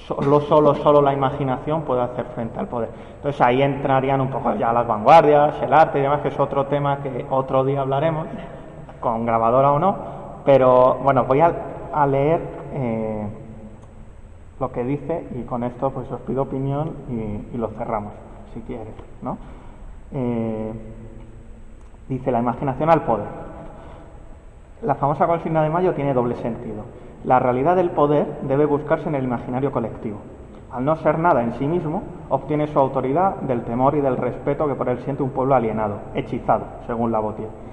solo solo solo la imaginación puede hacer frente al poder entonces ahí entrarían un poco ya las vanguardias el arte y demás que es otro tema que otro día hablaremos con grabadora o no pero bueno voy a, leer eh, lo que dice y con esto pues os pido opinión y, y lo cerramos si quieres ¿no? Eh, dice la imaginación al poder la famosa consigna de mayo tiene doble sentido la realidad del poder debe buscarse en el imaginario colectivo al no ser nada en sí mismo obtiene su autoridad del temor y del respeto que por él siente un pueblo alienado hechizado según Lavotier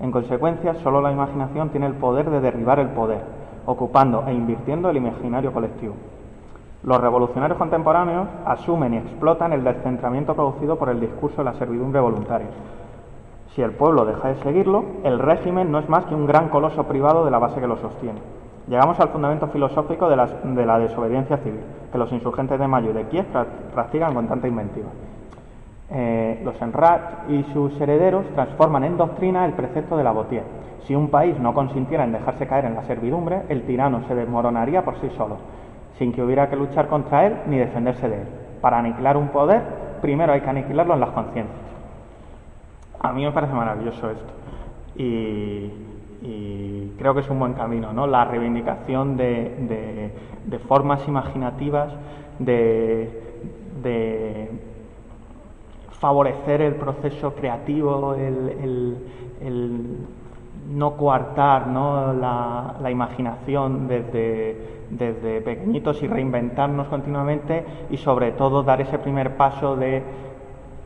en consecuencia, solo la imaginación tiene el poder de derribar el poder, ocupando e invirtiendo el imaginario colectivo. Los revolucionarios contemporáneos asumen y explotan el descentramiento producido por el discurso de la servidumbre voluntaria. Si el pueblo deja de seguirlo, el régimen no es más que un gran coloso privado de la base que lo sostiene. Llegamos al fundamento filosófico de la, de la desobediencia civil, que los insurgentes de Mayo y de Kiev pra- practican con tanta inventiva. Eh, los Enrat y sus herederos transforman en doctrina el precepto de la Botier. Si un país no consintiera en dejarse caer en la servidumbre, el tirano se desmoronaría por sí solo, sin que hubiera que luchar contra él ni defenderse de él. Para aniquilar un poder, primero hay que aniquilarlo en las conciencias. A mí me parece maravilloso esto. Y, creo que es un buen camino, ¿no? La reivindicación de, formas imaginativas, de, favorecer el proceso creativo, el, no coartar ¿no? La, imaginación desde pequeñitos y reinventarnos continuamente y sobre todo dar ese primer paso de,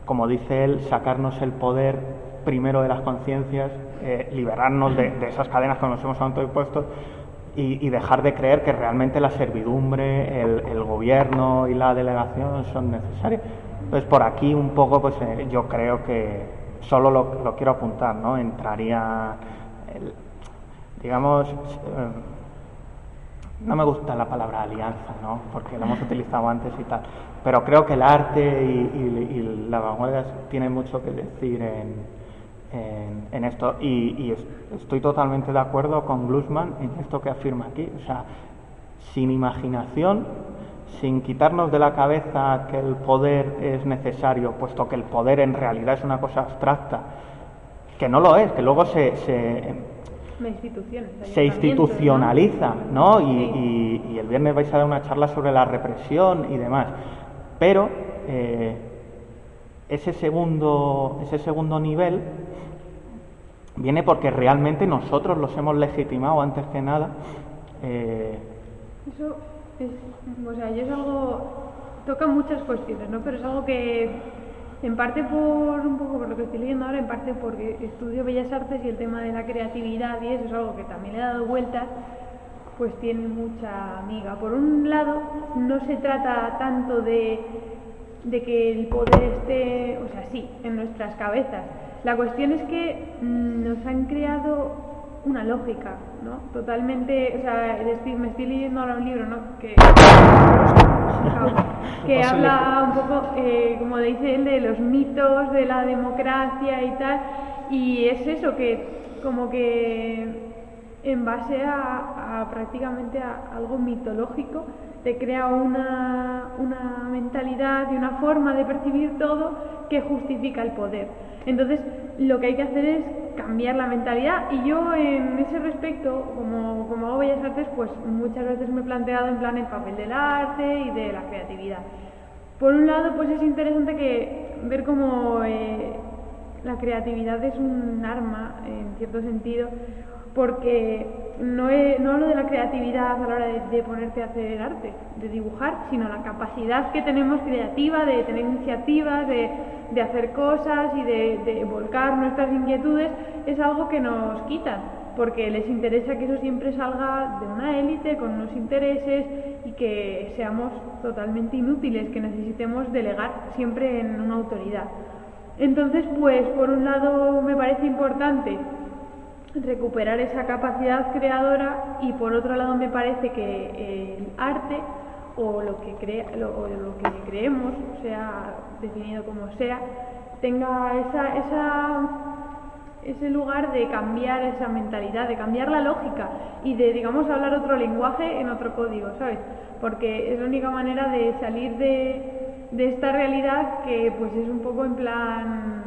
como dice él, sacarnos el poder primero de las conciencias, eh, liberarnos de, esas cadenas que nos hemos autoimpuesto y, y dejar de creer que realmente la servidumbre, el, gobierno y la delegación son necesarias. Entonces, por aquí un poco, pues eh, yo creo que solo lo, quiero apuntar, ¿no? Entraría, digamos, eh, no me gusta la palabra alianza, ¿no? Porque la hemos utilizado antes y tal. Pero creo que el arte y, la vanguardia tienen mucho que decir en, en- esto. Y, y es- estoy totalmente de acuerdo con Glusman en esto que afirma aquí. O sea, sin imaginación, sin quitarnos de la cabeza que el poder es necesario, puesto que el poder en realidad es una cosa abstracta, que no lo es, que luego se- se. Se institucionaliza, ¿no? Y, Sí. y- y el viernes vais a dar una charla sobre la represión y demás. Pero eh, ese, segundo, ese segundo nivel viene porque realmente nosotros los hemos legitimado antes que nada. eh, Eso es, o sea, yo es algo, toca muchas cuestiones, ¿no? Pero es algo que En parte por un poco por lo que estoy leyendo ahora, en parte porque estudio Bellas Artes y el tema de la creatividad y eso es algo que también le he dado vueltas, pues tiene mucha amiga. Por un lado, no se trata tanto de, de que el poder esté, o sea, sí, en nuestras cabezas. La cuestión es que mm, nos han creado una lógica, ¿no? Totalmente, o sea, me estoy leyendo ahora un libro, ¿no? Que, que habla un poco, eh, como dice él, de los mitos de la democracia y tal, y es eso, que como que en base a, prácticamente a algo mitológico, te crea una, una mentalidad y una forma de percibir todo que justifica el poder. Entonces, lo que hay que hacer es cambiar la mentalidad y yo en ese respecto, como, como hago Bellas Artes, pues muchas veces me he planteado en plan el papel del arte y de la creatividad. Por un lado, pues es interesante que ver cómo eh, la creatividad es un arma, en cierto sentido, porque no, es, no hablo de la creatividad a la hora de, ponerte a hacer arte, de dibujar, sino la capacidad que tenemos creativa de tener iniciativas, de, de hacer cosas y de, de, volcar nuestras inquietudes, es algo que nos quitan, porque les interesa que eso siempre salga de una élite, con unos intereses y que seamos totalmente inútiles, que necesitemos delegar siempre en una autoridad. Entonces, pues, por un lado me parece importante recuperar esa capacidad creadora y por otro lado me parece que el arte o lo que, crea, lo, lo que creemos, sea definido como sea, tenga esa, esa, ese lugar de cambiar esa mentalidad, de cambiar la lógica y de, digamos, hablar otro lenguaje en otro código, ¿sabes? Porque es la única manera de salir de, de esta realidad que pues es un poco en plan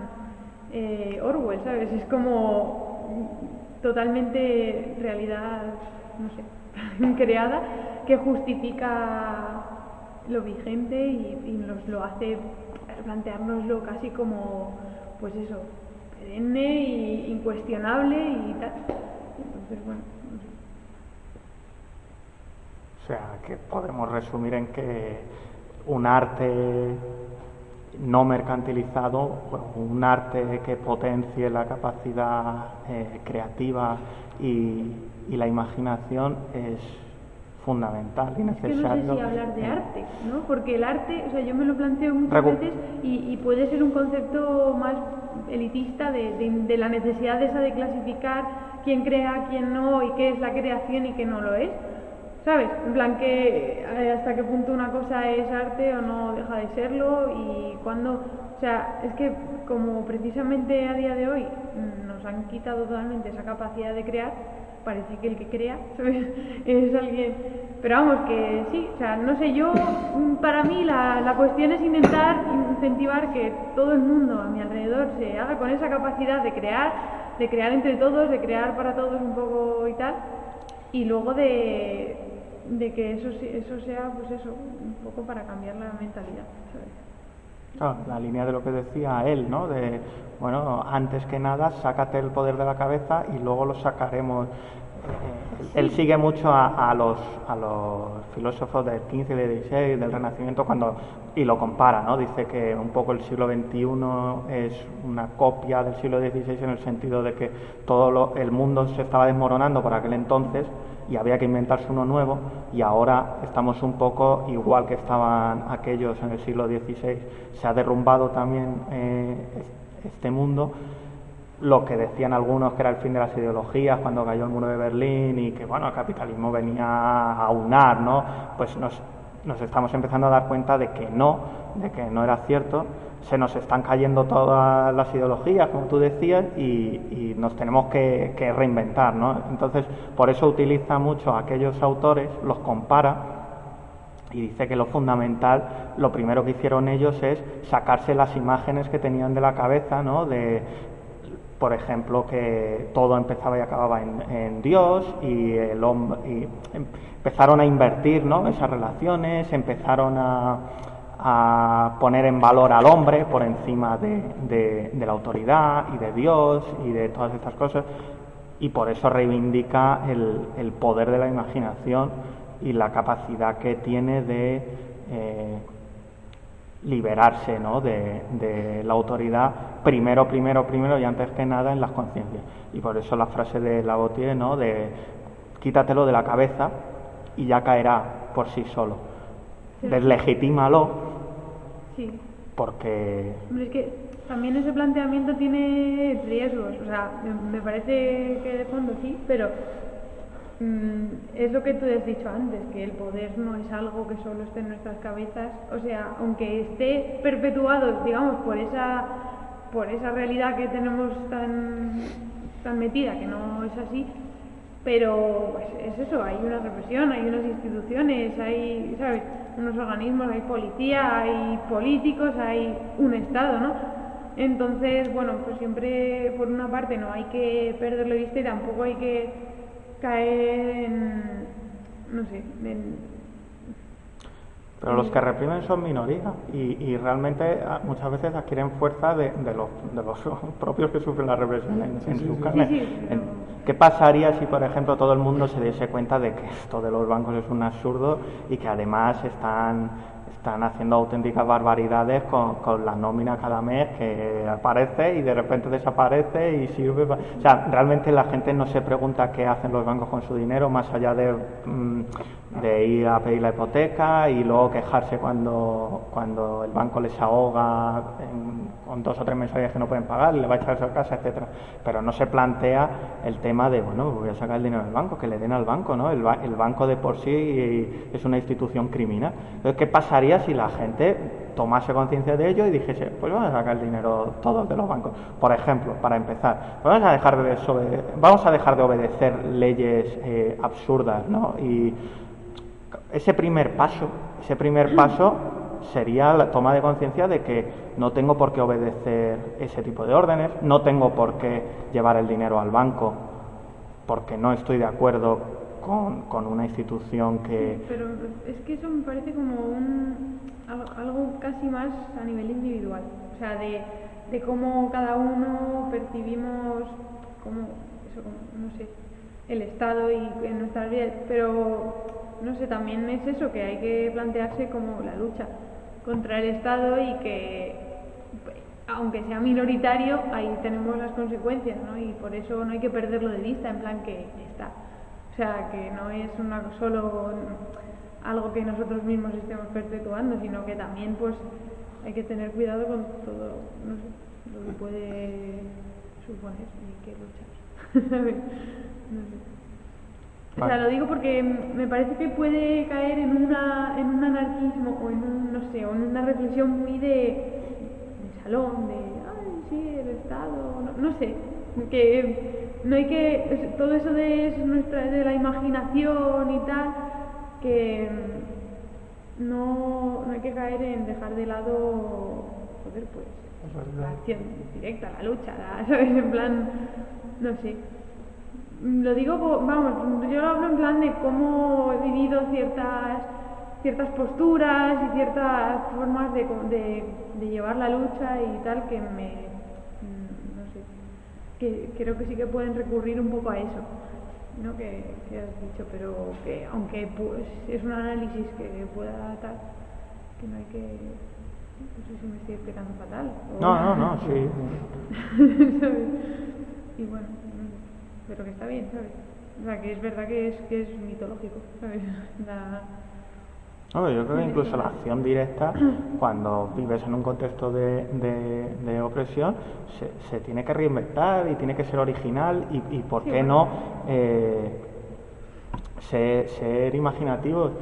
eh, Orwell, ¿sabes? Es como totalmente realidad, no sé, creada, que justifica lo vigente y, nos lo hace planteárnoslo casi como, pues eso, perenne e incuestionable y tal. Entonces, bueno, O sea, que podemos resumir en que un arte no mercantilizado, un arte que potencie la capacidad eh, creativa y, la imaginación es fundamental y necesario. Es que no sé si hablar de arte, ¿no? Porque el arte, o sea, yo me lo planteo muchas veces y, puede ser un concepto más elitista de, de, la necesidad de esa de clasificar quién crea, quién no y qué es la creación y qué no lo es. ¿Sabes? En plan que eh, hasta qué punto una cosa es arte o no deja de serlo y cuando, o sea, es que como precisamente a día de hoy nos han quitado totalmente esa capacidad de crear, parece que el que crea ¿sabes? es alguien, pero vamos que sí, o sea, no sé, yo, para mí la, la cuestión es intentar incentivar que todo el mundo a mi alrededor se haga con esa capacidad de crear, de crear entre todos, de crear para todos un poco y tal, y luego de de que eso, eso sea, pues eso, un poco para cambiar la mentalidad. Claro, la línea de lo que decía él, ¿no? De, bueno, antes que nada, sácate el poder de la cabeza y luego lo sacaremos. Eh, él sigue mucho a, los, a los filósofos del 15 y del 16, del Renacimiento, cuando, y lo compara, ¿no? Dice que un poco el siglo XXI es una copia del siglo XVI en el sentido de que todo el mundo se estaba desmoronando por aquel entonces y había que inventarse uno nuevo y ahora estamos un poco igual que estaban aquellos en el siglo XVI. Se ha derrumbado también eh, este mundo, lo que decían algunos que era el fin de las ideologías cuando cayó el muro de Berlín y que bueno, el capitalismo venía a unar, ¿no? Pues nos, nos estamos empezando a dar cuenta de que no, de que no era cierto se nos están cayendo todas las ideologías, como tú decías, y, nos tenemos que, reinventar. ¿no? Entonces, por eso utiliza mucho a aquellos autores, los compara y dice que lo fundamental, lo primero que hicieron ellos es sacarse las imágenes que tenían de la cabeza, ¿no? de, por ejemplo, que todo empezaba y acababa en, Dios y el hombre, y empezaron a invertir ¿no? esas relaciones, empezaron a a poner en valor al hombre por encima de, la autoridad y de Dios y de todas estas cosas y por eso reivindica el, poder de la imaginación y la capacidad que tiene de, eh, liberarse ¿no? de, de la autoridad primero, primero, primero y antes que nada en las conciencias. Y por eso la frase de Lavotier, ¿no? de quítatelo de la cabeza y ya caerá por sí solo. Deslegitímalo Sí. porque Hombre, es que también ese planteamiento tiene riesgos. O sea, me, parece que de fondo sí, pero mm, es lo que tú has dicho antes, que el poder no es algo que solo esté en nuestras cabezas. O sea, aunque esté perpetuado, digamos, por esa, por esa realidad que tenemos tan, tan metida, que no es así, pero pues, es eso, hay una represión, hay unas instituciones, hay, ¿sabes? unos organismos, hay policía, hay políticos, hay un Estado, ¿no? Entonces, bueno, pues siempre, por una parte, no hay que perderlo de vista y tampoco hay que caer en, no sé, en... Pero los que reprimen son minoría y, y realmente ah, muchas veces adquieren fuerza de, de los, de los propios que sufren la represión en, en sí, sus sí. carnes. Sí, pero- ¿Qué pasaría si, por ejemplo, todo el mundo se diese cuenta de que esto de los bancos es un absurdo y que además están, están haciendo auténticas barbaridades con, con la nómina cada mes que aparece y de repente desaparece y sirve? pa- O sea, realmente la gente no se pregunta qué hacen los bancos con su dinero más allá de... mm, de ir a pedir la hipoteca y luego quejarse cuando, cuando el banco les ahoga en- con dos o tres mensualidades que no pueden pagar le va a echar a casa, etcétera. Pero no se plantea el tema de, bueno, voy a sacar el dinero del banco, que le den al banco, ¿no? El, el banco de por sí es una institución criminal. Entonces, ¿qué pasaría si la gente tomase conciencia de ello y dijese, pues vamos a sacar el dinero todos de los bancos? Por ejemplo, para empezar, vamos a dejar de, vamos a dejar de obedecer leyes eh, absurdas, ¿no? Y ese primer paso, ese primer paso sería la toma de conciencia de que no tengo por qué obedecer ese tipo de órdenes, no tengo por qué llevar el dinero al banco porque no estoy de acuerdo con, con una institución que... Pero es que eso me parece como un, al- algo casi más a nivel individual, o sea, de, de cómo cada uno percibimos, como, eso, como, no sé, el Estado y en nuestras vidas, pero no sé, también es eso, que hay que plantearse como la lucha contra el Estado y que aunque sea minoritario, ahí tenemos las consecuencias, ¿no? Y por eso no hay que perderlo de vista, en plan que está. O sea, que no es una, solo algo que nosotros mismos estemos perpetuando, sino que también pues hay que tener cuidado con todo, no sé, lo que puede suponer y hay que luchar. no sé. O sea, lo digo porque me parece que puede caer en, una, en un anarquismo o en un, no sé, o en una reflexión muy de, de salón, de, ay, sí, el Estado, no, no sé, que no hay que, todo eso de, es nuestra, de la imaginación y tal, que no, no hay que caer en dejar de lado, joder, pues, La acción directa, la lucha, la- ¿sabes? En plan, no sé. Mm, Lo digo, vamos, yo lo hablo en plan de cómo he vivido ciertas ciertas posturas y ciertas formas de, de, de llevar la lucha y tal que me, mm, que creo que sí que pueden recurrir un poco a eso, ¿no? Que, que has dicho, pero que aunque pues, es un análisis que pueda tal, que no hay que, no sé si me estoy explicando fatal. o- No, no, no, sí. ¿sabes? Y bueno, pero que está bien, ¿sabes? O sea, que es verdad que es, que es mitológico, ¿sabes? La- No, yo creo que incluso la acción directa, cuando vives en un contexto de, de- de opresión, se, se tiene que reinventar y tiene que ser original y, y ¿por Sí, qué bueno. no eh, ser, ser imaginativos?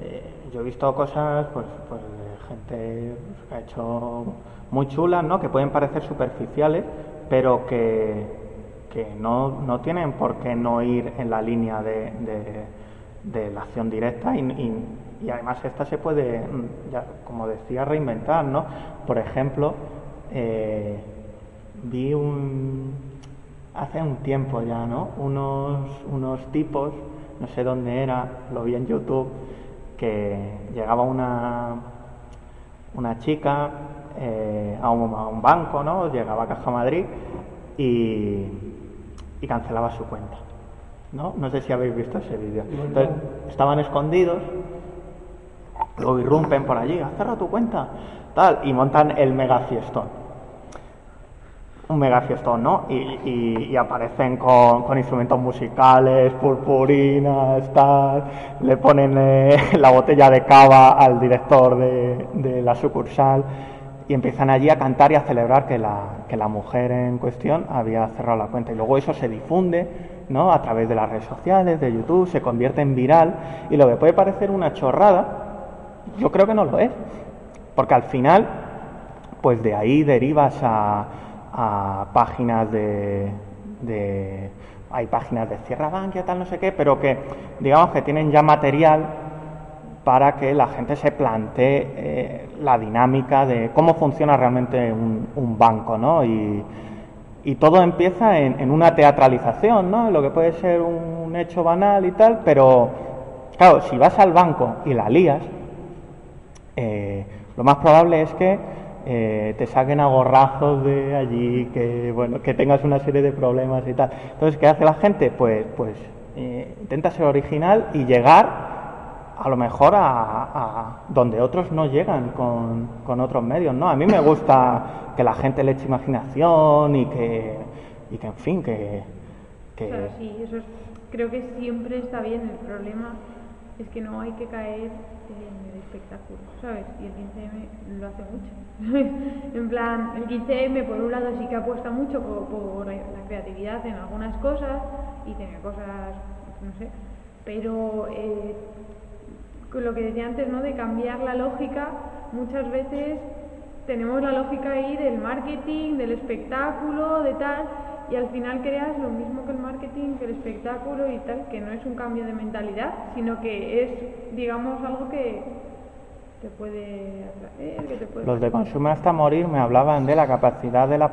Eh, yo he visto cosas pues, pues, de gente que ha hecho muy chulas, ¿no? que pueden parecer superficiales, pero que, que no, no tienen por qué no ir en la línea de, de- de la acción directa y, y- y además esta se puede, mm, ya, como decía, reinventar, ¿no? Por ejemplo, eh, vi un hace un tiempo ya, ¿no? Unos, unos tipos, no sé dónde era, lo vi en YouTube, que llegaba una, una chica eh, a, un, a un banco, ¿no? Llegaba a Caja Madrid y, y cancelaba su cuenta. ¿No? No sé si habéis visto ese vídeo. Entonces, estaban escondidos Luego irrumpen por allí, has cerrado tu cuenta, tal, y montan el mega fiestón un mega fiestón, ¿no? Y, y, aparecen con, con, instrumentos musicales, purpurinas, tal, le ponen eh, la botella de cava al director de, de, la sucursal y empiezan allí a cantar y a celebrar que la, que la mujer en cuestión había cerrado la cuenta. Y luego eso se difunde, ¿no? A través de las redes sociales, de YouTube, se convierte en viral y lo que puede parecer una chorrada, yo creo que no lo es, porque al final, pues de ahí derivas a a páginas de, hay páginas de Cierra Bankia, tal, no sé qué, pero que digamos que tienen ya material para que la gente se plantee eh, la dinámica de cómo funciona realmente un, banco, ¿no? Y, todo empieza en, una teatralización, ¿no? Lo que puede ser un hecho banal y tal, pero claro, si vas al banco y la lías, eh, lo más probable es que eh, te saquen a gorrazos de allí, que bueno, que tengas una serie de problemas y tal. Entonces, ¿qué hace la gente? Pues, pues eh, intenta ser original y llegar a lo mejor a, donde otros no llegan con, con, otros medios, ¿no? A mí me gusta que la gente le eche imaginación y que, y que en fin, que... Claro, sí, eso creo que siempre está bien. El problema es que no hay que caer en el espectáculo, ¿sabes? Y el 15M lo hace mucho. en plan, el 15M por un lado sí que apuesta mucho por, la creatividad en algunas cosas y tiene cosas, no sé, pero eh, lo que decía antes, ¿no? De cambiar la lógica, muchas veces tenemos la lógica ahí del marketing, del espectáculo, de tal, y al final creas lo mismo que el marketing, que el espectáculo y tal, que no es un cambio de mentalidad, sino que es, digamos, algo que te puede atraer, que te puede... Los de Consumer hasta morir me hablaban de la capacidad de la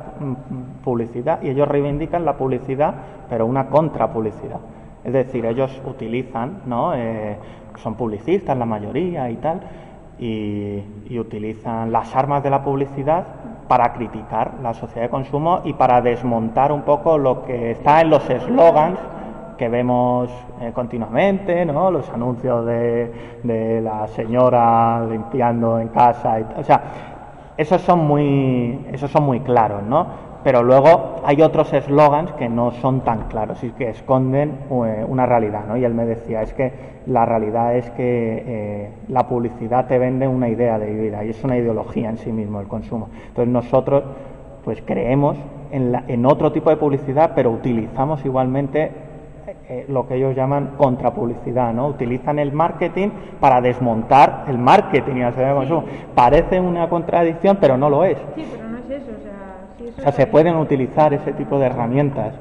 publicidad y ellos reivindican la publicidad, pero una contrapublicidad. Es decir, ellos utilizan, ¿no? Eh, son publicistas la mayoría y tal, y, utilizan las armas de la publicidad para criticar la sociedad de consumo y para desmontar un poco lo que está en los eslogans que vemos eh, continuamente, ¿no? Los anuncios de, de, la señora limpiando en casa, y, o sea, esos son muy, esos son muy claros, ¿no? Pero luego hay otros eslogans que no son tan claros y que esconden eh, una realidad, ¿no? Y él me decía, es que la realidad es que eh, la publicidad te vende una idea de vida y es una ideología en sí mismo el consumo. Entonces nosotros pues creemos en, en otro tipo de publicidad, pero utilizamos igualmente eh, lo que ellos llaman contrapublicidad, ¿no? Utilizan el marketing para desmontar el marketing y la sociedad de consumo. Parece una contradicción, pero no lo es. Sí, pero no es eso, o sea o sea, se pueden utilizar ese tipo de herramientas.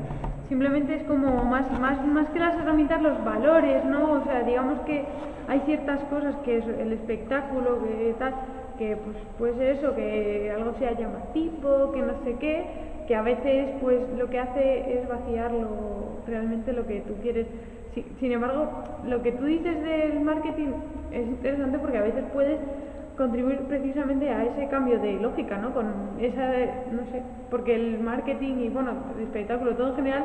Simplemente es como más, más, más que las herramientas, los valores, ¿no? O sea, digamos que hay ciertas cosas que es el espectáculo, que tal, que pues puede eso, que algo sea llamativo, que no sé qué, que a veces pues lo que hace es vaciarlo realmente lo que tú quieres. Sin embargo, lo que tú dices del marketing es interesante porque a veces puedes contribuir precisamente a ese cambio de lógica, ¿no? Con esa, no sé, porque el marketing y, bueno, el espectáculo, todo en general,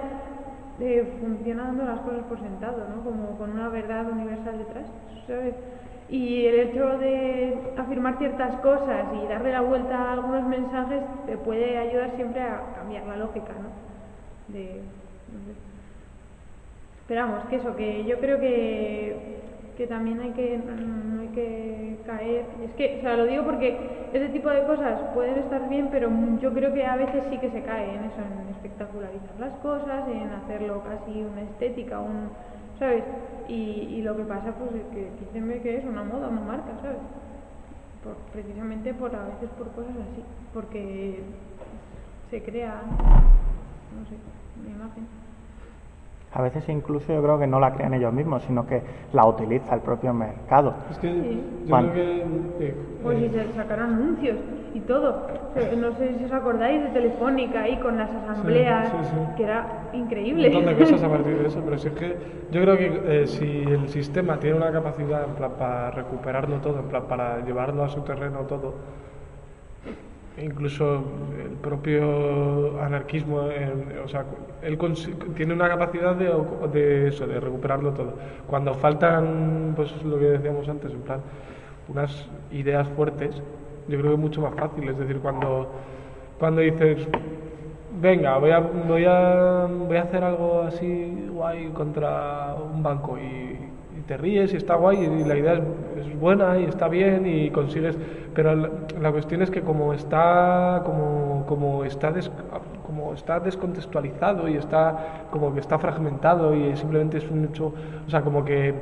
eh, funciona dando las cosas por sentado, ¿no? Como con una verdad universal detrás, ¿sabes? Y el hecho de afirmar ciertas cosas y darle la vuelta a algunos mensajes te puede ayudar siempre a cambiar la lógica, ¿no? De, no que eso, que yo creo que que también hay que, no hay que caer. Es que, o sea, lo digo porque ese tipo de cosas pueden estar bien, pero yo creo que a veces sí que se cae en eso, en espectacularizar las cosas, en hacerlo casi una estética, un, ¿sabes? Y, lo que pasa, pues, es que dicen que es una moda, una marca, ¿sabes? precisamente por a veces por cosas así, porque se crea, no sé, una imagen. A veces incluso yo creo que no la crean ellos mismos, sino que la utiliza el propio mercado. Es que yo creo que... Eh, pues si se sacaron anuncios y todo. No sé si os acordáis de Telefónica ahí con las asambleas, que era increíble. Un montón de cosas a partir de eso, pero si es que yo creo que eh, si el sistema tiene una capacidad en plan para recuperarlo todo, en plan para llevarlo a su terreno todo, incluso el propio anarquismo, o sea, él tiene una capacidad de, de, eso, de recuperarlo todo. Cuando faltan, pues lo que decíamos antes, en plan, unas ideas fuertes, yo creo que es mucho más fácil. Es decir, cuando, cuando dices, venga, voy a, voy, a, voy a hacer algo así guay contra un banco y, y te ríes y está guay y la idea es, es buena y está bien y consigues... Pero la, cuestión es que como está, como, como está des- como está descontextualizado y está como que está fragmentado y simplemente es un hecho, o sea, como que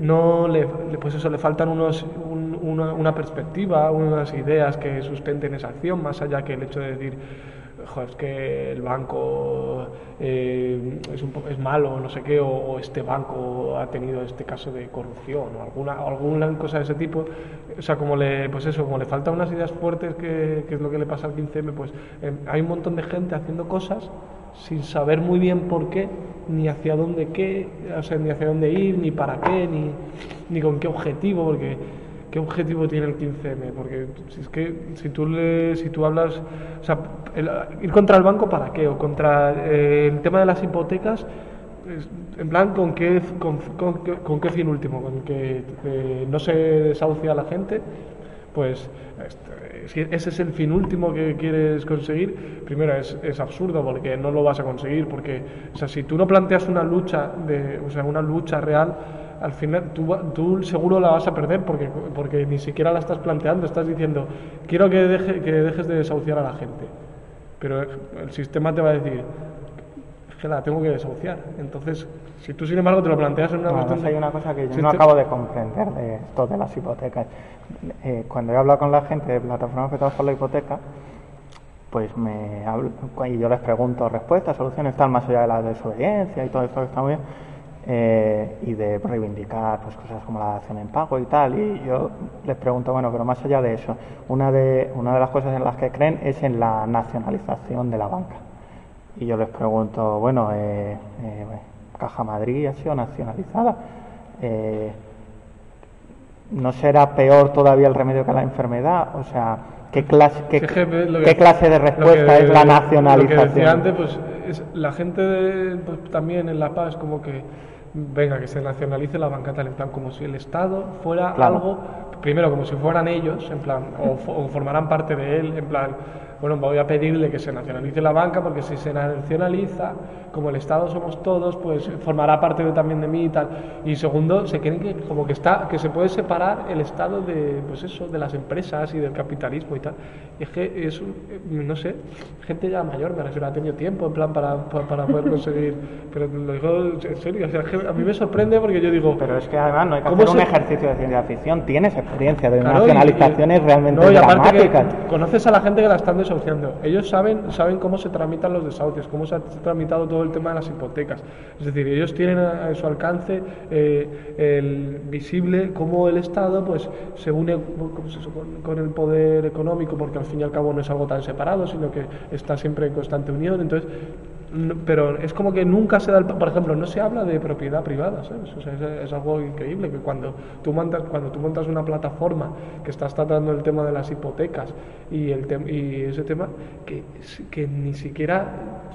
no le, le- pues eso, le faltan unos, un- una, una perspectiva, unas ideas que sustenten esa acción, más allá que el hecho de decir, "Jo, es que el banco eh, es, un es malo, no sé qué, o, este banco ha tenido este caso de corrupción o alguna, alguna cosa de ese tipo. O sea, como le, pues eso, como le faltan unas ideas fuertes, que, que es lo que le pasa al 15M, pues eh, hay un montón de gente haciendo cosas sin saber muy bien por qué, ni hacia dónde qué, o sea, ni hacia dónde ir, ni para qué, ni, ni con qué objetivo, porque ¿qué objetivo tiene el 15M? Porque si es que si tú le, si tú hablas, o sea, el- ir contra el banco para qué, o contra eh, el tema de las hipotecas, en plan, ¿con qué, con, con qué- fin último? ¿Con que eh, no se desahucia la gente? Pues este, si ese es el fin último que quieres conseguir, primero es, es absurdo porque no lo vas a conseguir, porque o sea, si tú no planteas una lucha, de, o sea, una lucha real, al final tú, tú seguro la vas a perder porque, porque ni siquiera la estás planteando, estás diciendo, quiero que, deje, que dejes de desahuciar a la gente, pero el sistema te va a decir, que la tengo que desahuciar. Entonces, si tú sin embargo te lo planteas en una No, cuestión hay una cosa que yo si no te- acabo de comprender de esto de las hipotecas. Eh, cuando he hablado con la gente de plataformas afectadas por la hipoteca, pues me hablo, y yo les pregunto respuestas, soluciones, tal, más allá de la desobediencia y todo esto que está muy bien, eh, y de reivindicar pues, cosas como la acción en pago y tal, y yo les pregunto, bueno, pero más allá de eso, una de, una de las cosas en las que creen es en la nacionalización de la banca. Y yo les pregunto, bueno, eh, eh, Caja Madrid ha sido nacionalizada. Eh, ¿No será peor todavía el remedio que la enfermedad? O sea, ¿qué clase, qué, Sí, jefe, lo qué que- clase de respuesta que- es la Lo que nacionalización? decía antes, pues es la gente de- pues, también en La Paz como que venga que se nacionalice la banca tal en plan como si el Estado fuera Claro. algo primero como si fueran ellos en plan o, o formaran parte de él en plan bueno voy a pedirle que se nacionalice la banca porque si se nacionaliza como el Estado somos todos pues formará parte de- también de mí y tal y segundo se creen que como que está que se puede separar el Estado de pues eso de las empresas y del capitalismo y tal y es que es un- eh, no sé gente ya mayor me refiero ha tenido tiempo en plan para, para, para poder conseguir pero lo digo en serio o sea, es que a mí me sorprende porque yo digo Pero es que además no hay que ¿Cómo hacer un se- ejercicio de ciencia ficción. Tienes experiencia de Claro, y- nacionalizaciones y- realmente no, y aparte que dramáticas. conoces a la gente que la están desahuciando. Ellos saben, saben cómo se tramitan los desahucios, cómo se ha tramitado todo el tema de las hipotecas. Es decir, ellos tienen a, su alcance eh, el visible cómo el Estado pues se une ¿cómo se dice? con, con el poder económico, porque al fin y al cabo no es algo tan separado, sino que está siempre en constante unión. Entonces, no- pero es como que nunca se da el, por ejemplo no se habla de propiedad privada ¿sabes? O sea, es, es algo increíble que cuando tú montas cuando tú montas una plataforma que estás tratando el tema de las hipotecas y el tem- y ese tema que, que ni siquiera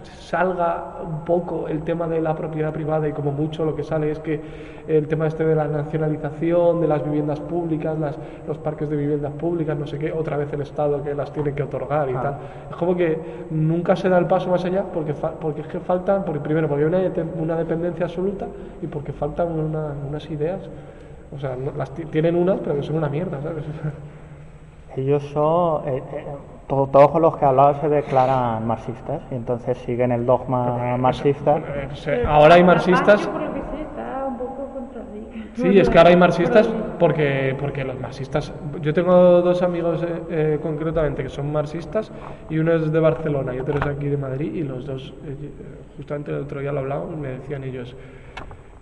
salga un poco el tema de la propiedad privada y como mucho lo que sale es que el tema este de la nacionalización de las viviendas públicas las, los parques de viviendas públicas no sé qué otra vez el Estado que las tiene que otorgar y Ah. tal es como que nunca se da el paso más allá porque, porque es que faltan, porque primero porque hay una, una dependencia absoluta y porque faltan una- unas ideas. O sea, no- las ti- tienen unas, pero que son una mierda, ¿sabes? Ellos son, eh, eh, to- todos los que hablaba se declaran marxistas y entonces siguen el dogma marxista. Eh, se- ahora hay marxistas. Por lo que sé, está un poco contradictorio. Sí, es que ahora hay marxistas porque, porque los marxistas. Yo tengo dos amigos eh, eh, concretamente que son marxistas y uno es de Barcelona y otro es aquí de Madrid y los dos, eh, justamente el otro día lo hablábamos, me decían ellos.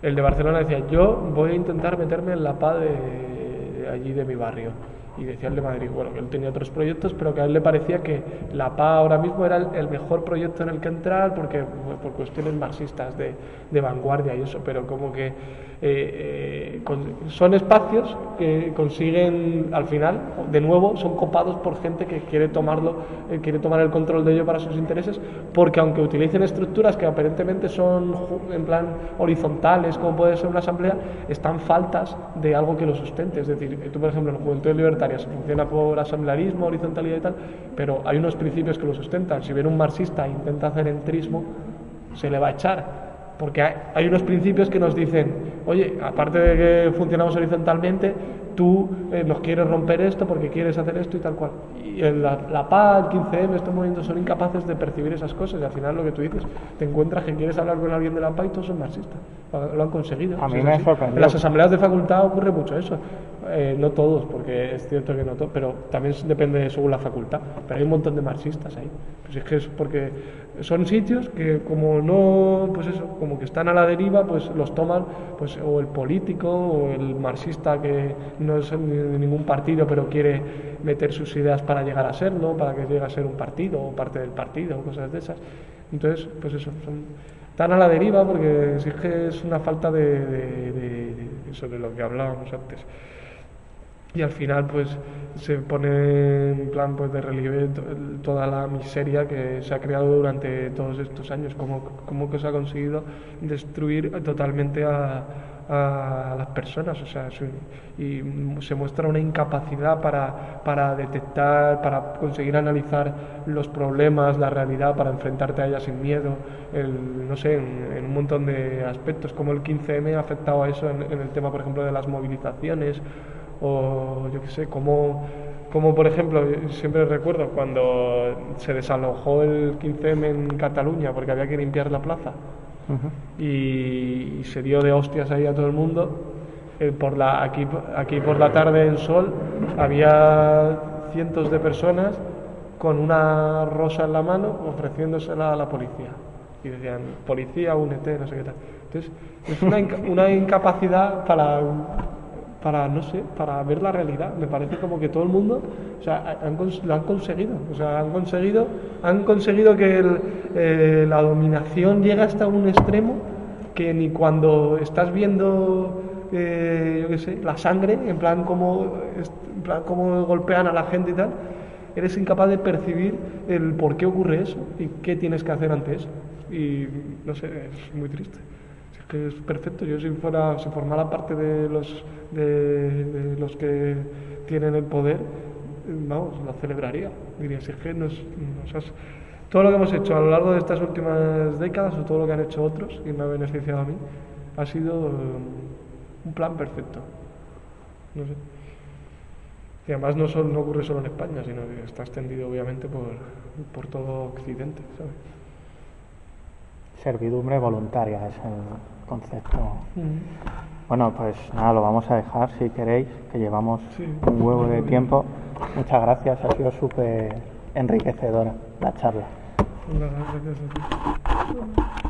El de Barcelona decía: Yo voy a intentar meterme en la paz de, allí de mi barrio. Y decía el de Madrid, bueno, que él tenía otros proyectos, pero que a él le parecía que la PA ahora mismo era el, el mejor proyecto en el que entrar porque por cuestiones marxistas de, de vanguardia y eso, pero como que eh, eh, son espacios que consiguen al final, de nuevo, son copados por gente que quiere tomarlo, eh, quiere tomar el control de ello para sus intereses, porque aunque utilicen estructuras que aparentemente son en plan horizontales, como puede ser una asamblea, están faltas de algo que lo sustente. Es decir, tú por ejemplo en Juventudes Libertarias funciona por asamblearismo, horizontalidad y tal, pero hay unos principios que lo sustentan. Si viene un marxista e intenta hacer entrismo, se le va a echar. Porque hay, unos principios que nos dicen, oye, aparte de que funcionamos horizontalmente, tú eh, nos quieres romper esto porque quieres hacer esto y tal cual. Y la, la PA, el 15M, estos movimientos son incapaces de percibir esas cosas y al final lo que tú dices, te encuentras que quieres hablar con alguien de la PA y todos son marxistas. Lo han conseguido. A mí me sorprendió. En las asambleas de facultad ocurre mucho eso. Eh, no todos, porque es cierto que no todos, pero también depende según la facultad. Pero hay un montón de marxistas ahí. Pues es que es porque son sitios que como no, pues eso, como que están a la deriva, pues los toman, pues o el político o el marxista que no es de ningún partido, pero quiere meter sus ideas para llegar a serlo, para que llegue a ser un partido o parte del partido o cosas de esas. Entonces, pues eso, son, están a la deriva porque sí que es una falta de, de lo que hablábamos antes. Y al final pues se pone en plan pues de relieve to- toda la miseria que se ha creado durante todos estos años. Cómo, cómo que se ha conseguido destruir totalmente a, a las personas o sea su- y se muestra una incapacidad para, para detectar para conseguir analizar los problemas la realidad para enfrentarte a ella sin miedo el, no sé en, un montón de aspectos como el 15M ha afectado a eso en- el tema por ejemplo de las movilizaciones o yo qué sé, como, como por ejemplo, siempre recuerdo cuando se desalojó el 15M en Cataluña porque había que limpiar la plaza Y, se dio de hostias ahí a todo el mundo. eh, por la, aquí, aquí por la tarde en Sol había cientos de personas con una rosa en la mano ofreciéndosela a la policía. Y decían, policía, únete, no sé qué tal. Entonces, es una, una incapacidad para, para, no sé, para ver la realidad. Me parece como que todo el mundo, o sea, lo han conseguido. O sea, han conseguido, han conseguido que el, eh, la dominación llegue hasta un extremo que ni cuando estás viendo, eh, yo qué sé, la sangre, en plan como, en plan como golpean a la gente y tal, eres incapaz de percibir el por qué ocurre eso y qué tienes que hacer ante eso. Y no sé, es muy triste. Que es perfecto. Yo si fuera, si formara parte de los de, los que tienen el poder, eh, vamos, lo celebraría. Diría, si es que nos, has- todo lo que hemos hecho a lo largo de estas últimas décadas o todo lo que han hecho otros y me ha beneficiado a mí, ha sido eh, un plan perfecto. Y además no, sol- no ocurre solo en España, sino que está extendido obviamente por, por todo Occidente, ¿sabes? Servidumbre voluntaria es concepto. Bueno, pues nada, lo vamos a dejar si queréis, que llevamos Sí. un huevo de tiempo. Muchas gracias, ha sido súper enriquecedora la charla. Gracias a ti.